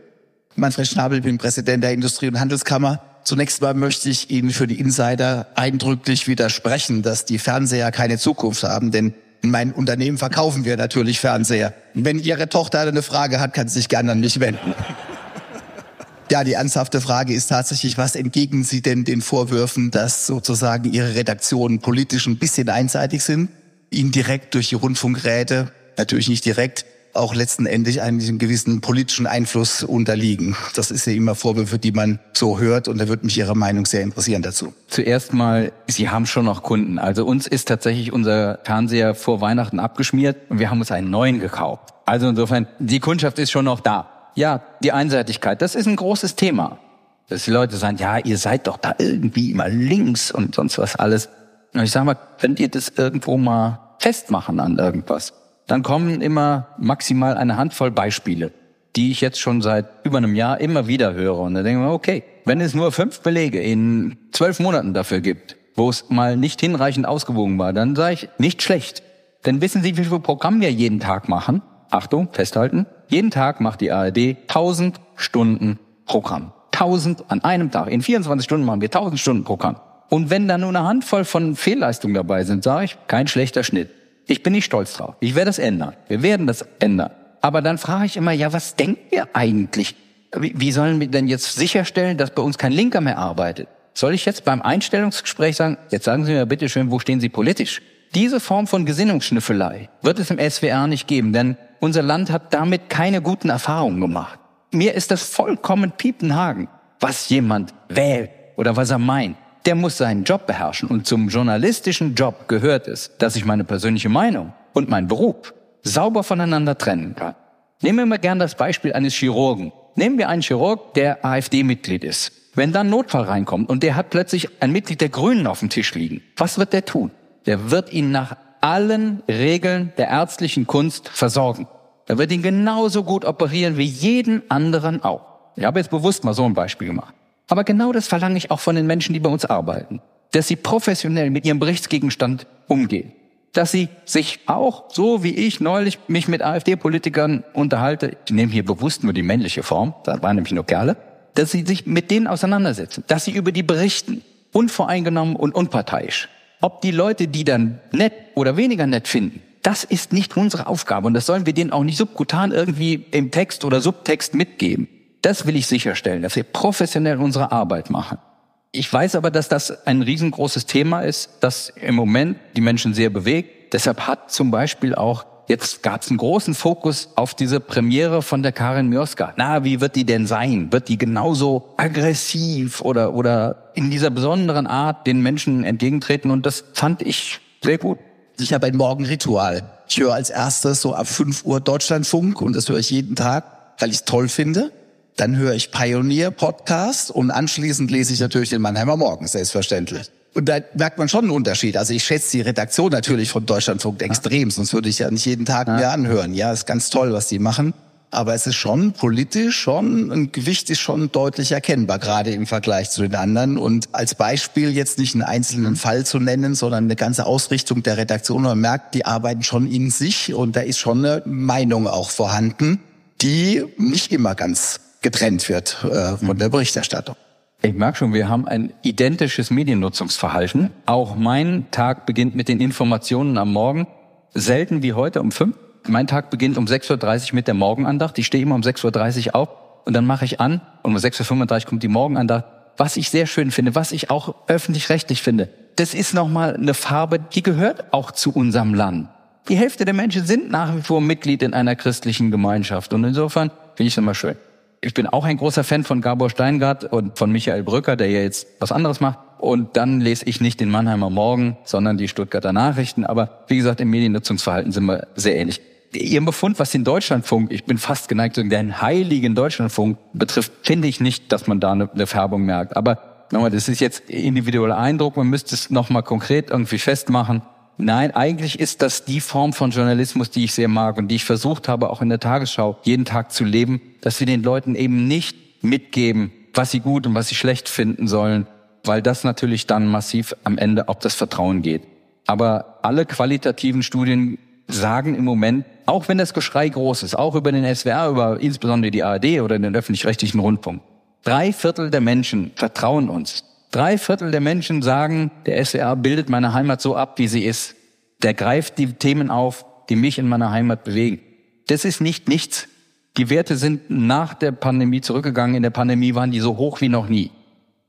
Manfred Schnabel, bin Präsident der Industrie- und Handelskammer. Zunächst mal möchte ich Ihnen für die Insider eindrücklich widersprechen, dass die Fernseher keine Zukunft haben, denn in meinem Unternehmen verkaufen wir natürlich Fernseher. Wenn Ihre Tochter eine Frage hat, kann sie sich gerne an mich wenden. Ja, die ernsthafte Frage ist tatsächlich, was entgegnen Sie denn den Vorwürfen, dass sozusagen Ihre Redaktionen politisch ein bisschen einseitig sind, Ihnen direkt durch die Rundfunkräte, natürlich nicht direkt, auch letzten Endes einem gewissen politischen Einfluss unterliegen. Das ist ja immer Vorwürfe, die man so hört und da würde mich Ihre Meinung sehr interessieren dazu. Zuerst mal, Sie haben schon noch Kunden. Also uns ist tatsächlich unser Fernseher vor Weihnachten abgeschmiert und wir haben uns einen neuen gekauft. Also insofern, die Kundschaft ist schon noch da ja, die Einseitigkeit, das ist ein großes Thema. Dass die Leute sagen, ja, ihr seid doch da irgendwie immer links und sonst was alles. Und ich sage mal, könnt ihr das irgendwo mal festmachen an irgendwas? Dann kommen immer maximal eine Handvoll Beispiele, die ich jetzt schon seit über einem Jahr immer wieder höre. Und dann denke ich mir, okay, wenn es nur fünf Belege in zwölf Monaten dafür gibt, wo es mal nicht hinreichend ausgewogen war, dann sage ich, nicht schlecht. Denn wissen Sie, wie viel Programm wir jeden Tag machen? Achtung, festhalten, jeden Tag macht die ARD 1000 Stunden Programm. 1000 an einem Tag. In 24 Stunden machen wir 1000 Stunden Programm. Und wenn da nur eine Handvoll von Fehlleistungen dabei sind, sage ich, kein schlechter Schnitt. Ich bin nicht stolz drauf. Ich werde das ändern. Wir werden das ändern. Aber dann frage ich immer, ja, was denken wir eigentlich? Wie, sollen wir denn jetzt sicherstellen, dass bei uns kein Linker mehr arbeitet? Soll ich jetzt beim Einstellungsgespräch sagen, jetzt sagen Sie mir bitte schön, wo stehen Sie politisch? Diese Form von Gesinnungsschnüffelei wird es im SWR nicht geben, denn Unser Land hat damit keine guten Erfahrungen gemacht. Mir ist das vollkommen Piepenhagen, was jemand wählt oder was er meint. Der muss seinen Job beherrschen. Und zum journalistischen Job gehört es, dass ich meine persönliche Meinung und meinen Beruf sauber voneinander trennen kann. Nehmen wir mal gern das Beispiel eines Chirurgen. Nehmen wir einen Chirurg, der AfD-Mitglied ist. Wenn dann Notfall reinkommt und der hat plötzlich ein Mitglied der Grünen auf dem Tisch liegen, was wird der tun? Der wird ihn nach allen Regeln der ärztlichen Kunst versorgen. Er wird ihn genauso gut operieren wie jeden anderen auch. Ich habe jetzt bewusst mal so ein Beispiel gemacht. Aber genau das verlange ich auch von den Menschen, die bei uns arbeiten. Dass sie professionell mit ihrem Berichtsgegenstand umgehen. Dass sie sich auch, so wie ich neulich mich mit AfD-Politikern unterhalte, ich nehme hier bewusst nur die männliche Form, da waren nämlich nur Kerle, dass sie sich mit denen auseinandersetzen, dass sie über die berichten, unvoreingenommen und unparteiisch. Ob die Leute die dann nett oder weniger nett finden, das ist nicht unsere Aufgabe und das sollen wir denen auch nicht subkutan irgendwie im Text oder Subtext mitgeben. Das will ich sicherstellen, dass wir professionell unsere Arbeit machen. Ich weiß aber, dass das ein riesengroßes Thema ist, das im Moment die Menschen sehr bewegt. Deshalb hat zum Beispiel auch Jetzt gab es einen großen Fokus auf diese Premiere von der Karin Mioska. Na, wie wird die denn sein? Wird die genauso aggressiv oder, oder in dieser besonderen Art den Menschen entgegentreten? Und das fand ich sehr gut. Ich habe ein Morgenritual. Ich höre als erstes so ab 5 Uhr Deutschlandfunk und das höre ich jeden Tag, weil ich es toll finde. Dann höre ich Pioneer Podcast und anschließend lese ich natürlich den Mannheimer Morgen, selbstverständlich. Und da merkt man schon einen Unterschied. Also ich schätze die Redaktion natürlich von Deutschlandfunk extrem, sonst würde ich ja nicht jeden Tag mir anhören. Ja, ist ganz toll, was die machen. Aber es ist schon politisch schon, ein Gewicht ist schon deutlich erkennbar, gerade im Vergleich zu den anderen. Und als Beispiel jetzt nicht einen einzelnen. Fall zu nennen, sondern eine ganze Ausrichtung der Redaktion. Man merkt, die arbeiten schon in sich und da ist schon eine Meinung auch vorhanden, die nicht immer ganz getrennt wird äh, von der Berichterstattung. Ich merke schon, wir haben ein identisches Mediennutzungsverhalten. Auch mein Tag beginnt mit den Informationen am Morgen. Selten wie heute um fünf. Mein Tag beginnt um 6.30 Uhr mit der Morgenandacht. Ich stehe immer um 6.30 Uhr auf und dann mache ich an und um 6.35 Uhr kommt die Morgenandacht. Was ich sehr schön finde, was ich auch öffentlich-rechtlich finde, das ist nochmal eine Farbe, die gehört auch zu unserem Land. Die Hälfte der Menschen sind nach wie vor Mitglied in einer christlichen Gemeinschaft und insofern finde ich es immer schön. Ich bin auch ein großer Fan von Gabor Steingart und von Michael Brücker, der ja jetzt was anderes macht. Und dann lese ich nicht den Mannheimer Morgen, sondern die Stuttgarter Nachrichten. Aber wie gesagt, im Mediennutzungsverhalten sind wir sehr ähnlich. Ihrem Befund, was den Deutschlandfunk, ich bin fast geneigt, den heiligen Deutschlandfunk betrifft, finde ich nicht, dass man da eine, eine Färbung merkt. Aber nochmal, das ist jetzt individueller Eindruck, man müsste es nochmal konkret irgendwie festmachen. Nein, eigentlich ist das die Form von Journalismus, die ich sehr mag und die ich versucht habe, auch in der Tagesschau jeden Tag zu leben, dass wir den Leuten eben nicht mitgeben, was sie gut und was sie schlecht finden sollen, weil das natürlich dann massiv am Ende auf das Vertrauen geht. Aber alle qualitativen Studien sagen im Moment, auch wenn das Geschrei groß ist, auch über den SWR, über insbesondere die ARD oder den öffentlich-rechtlichen Rundfunk, drei Viertel der Menschen vertrauen uns. Drei Viertel der Menschen sagen, der SWR bildet meine Heimat so ab, wie sie ist. Der greift die Themen auf, die mich in meiner Heimat bewegen. Das ist nicht nichts. Die Werte sind nach der Pandemie zurückgegangen. In der Pandemie waren die so hoch wie noch nie.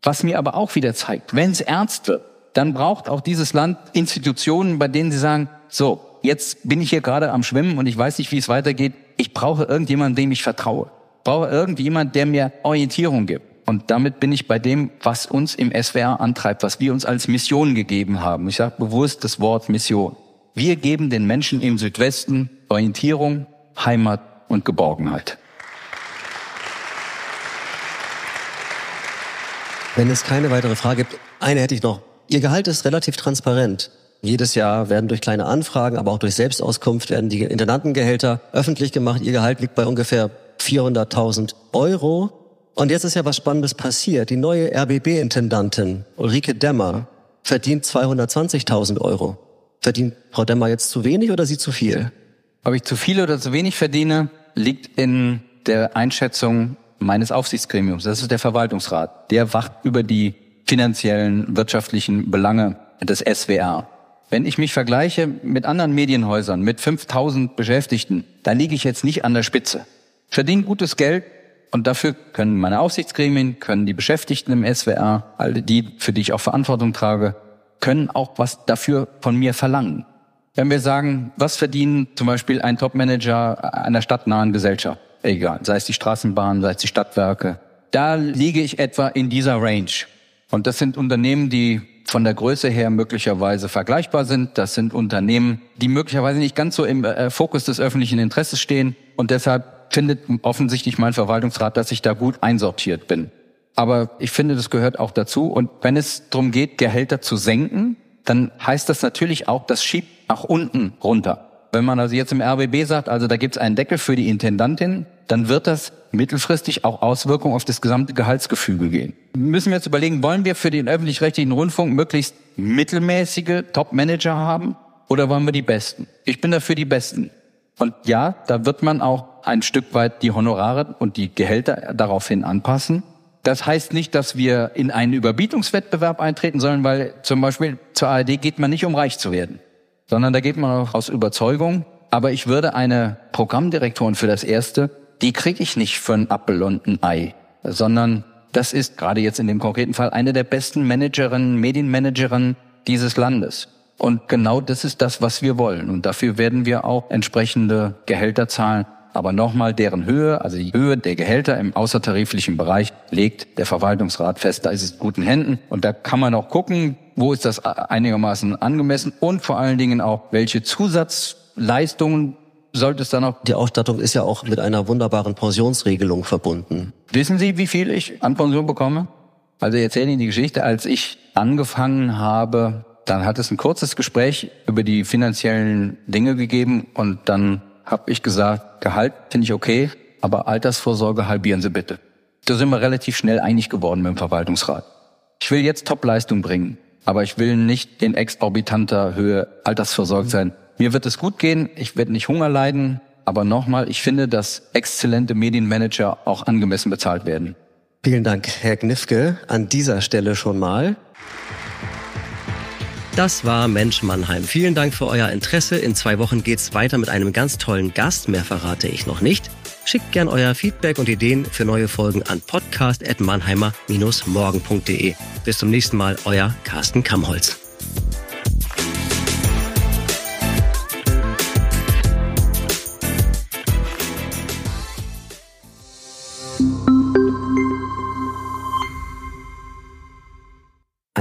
Was mir aber auch wieder zeigt, wenn es ernst wird, dann braucht auch dieses Land Institutionen, bei denen sie sagen, so, jetzt bin ich hier gerade am Schwimmen und ich weiß nicht, wie es weitergeht. Ich brauche irgendjemanden, dem ich vertraue. Ich brauche irgendjemanden, der mir Orientierung gibt. Und damit bin ich bei dem, was uns im SWR antreibt, was wir uns als Mission gegeben haben. Ich sage bewusst das Wort Mission. Wir geben den Menschen im Südwesten Orientierung, Heimat und Geborgenheit. Wenn es keine weitere Frage gibt, eine hätte ich noch. Ihr Gehalt ist relativ transparent. Jedes Jahr werden durch kleine Anfragen, aber auch durch Selbstauskunft werden die Intendantengehälter öffentlich gemacht. Ihr Gehalt liegt bei ungefähr 400.000 Euro. Und jetzt ist ja was Spannendes passiert. Die neue RBB-Intendantin Ulrike Demmer verdient 220.000 Euro. Verdient Frau Demmer jetzt zu wenig oder sie zu viel? Ob ich zu viel oder zu wenig verdiene, liegt in der Einschätzung meines Aufsichtsgremiums. Das ist der Verwaltungsrat. Der wacht über die finanziellen, wirtschaftlichen Belange des SWR. Wenn ich mich vergleiche mit anderen Medienhäusern mit 5000 Beschäftigten, da liege ich jetzt nicht an der Spitze. Ich verdiene gutes Geld, und dafür können meine Aufsichtsgremien, können die Beschäftigten im SWR, alle die, für die ich auch Verantwortung trage, können auch was dafür von mir verlangen. Wenn wir sagen, was verdient zum Beispiel ein Topmanager einer stadtnahen Gesellschaft, egal, sei es die Straßenbahn, sei es die Stadtwerke, da liege ich etwa in dieser Range. Und das sind Unternehmen, die von der Größe her möglicherweise vergleichbar sind. Das sind Unternehmen, die möglicherweise nicht ganz so im äh, Fokus des öffentlichen Interesses stehen. Und deshalb findet offensichtlich mein Verwaltungsrat, dass ich da gut einsortiert bin. Aber ich finde, das gehört auch dazu. Und wenn es darum geht, Gehälter zu senken, dann heißt das natürlich auch, das schiebt nach unten runter. Wenn man also jetzt im RBB sagt, also da gibt es einen Deckel für die Intendantin, dann wird das mittelfristig auch Auswirkungen auf das gesamte Gehaltsgefüge gehen. Müssen wir jetzt überlegen, wollen wir für den öffentlich-rechtlichen Rundfunk möglichst mittelmäßige Top-Manager haben oder wollen wir die Besten? Ich bin dafür die Besten. Und ja, da wird man auch ein Stück weit die Honorare und die Gehälter daraufhin anpassen. Das heißt nicht, dass wir in einen Überbietungswettbewerb eintreten sollen, weil zum Beispiel zur ARD geht man nicht, um reich zu werden, sondern da geht man auch aus Überzeugung. Aber ich würde eine Programmdirektorin für das Erste die kriege ich nicht für ein Appel ein Ei, sondern das ist gerade jetzt in dem konkreten Fall eine der besten Managerinnen, Medienmanagerinnen dieses Landes. Und genau das ist das, was wir wollen. Und dafür werden wir auch entsprechende Gehälter zahlen. Aber nochmal, deren Höhe, also die Höhe der Gehälter im außertariflichen Bereich, legt der Verwaltungsrat fest. Da ist es in guten Händen. Und da kann man auch gucken, wo ist das einigermaßen angemessen und vor allen Dingen auch, welche Zusatzleistungen sollte es dann auch. Die Ausstattung ist ja auch mit einer wunderbaren Pensionsregelung verbunden. Wissen Sie, wie viel ich an Pension bekomme? Also ich erzähle Ihnen die Geschichte. Als ich angefangen habe, dann hat es ein kurzes Gespräch über die finanziellen Dinge gegeben und dann habe ich gesagt, Gehalt finde ich okay, aber Altersvorsorge halbieren Sie bitte. Da sind wir relativ schnell einig geworden mit dem Verwaltungsrat. Ich will jetzt Topleistung bringen, aber ich will nicht in exorbitanter Höhe altersversorgt sein. Mir wird es gut gehen, ich werde nicht Hunger leiden, aber nochmal, ich finde, dass exzellente Medienmanager auch angemessen bezahlt werden. Vielen Dank, Herr Gnifke, an dieser Stelle schon mal. Das war Mensch Mannheim. Vielen Dank für euer Interesse. In zwei Wochen geht's weiter mit einem ganz tollen Gast. Mehr verrate ich noch nicht. Schickt gern euer Feedback und Ideen für neue Folgen an podcast.mannheimer-morgen.de. Bis zum nächsten Mal, euer Carsten Kammholz.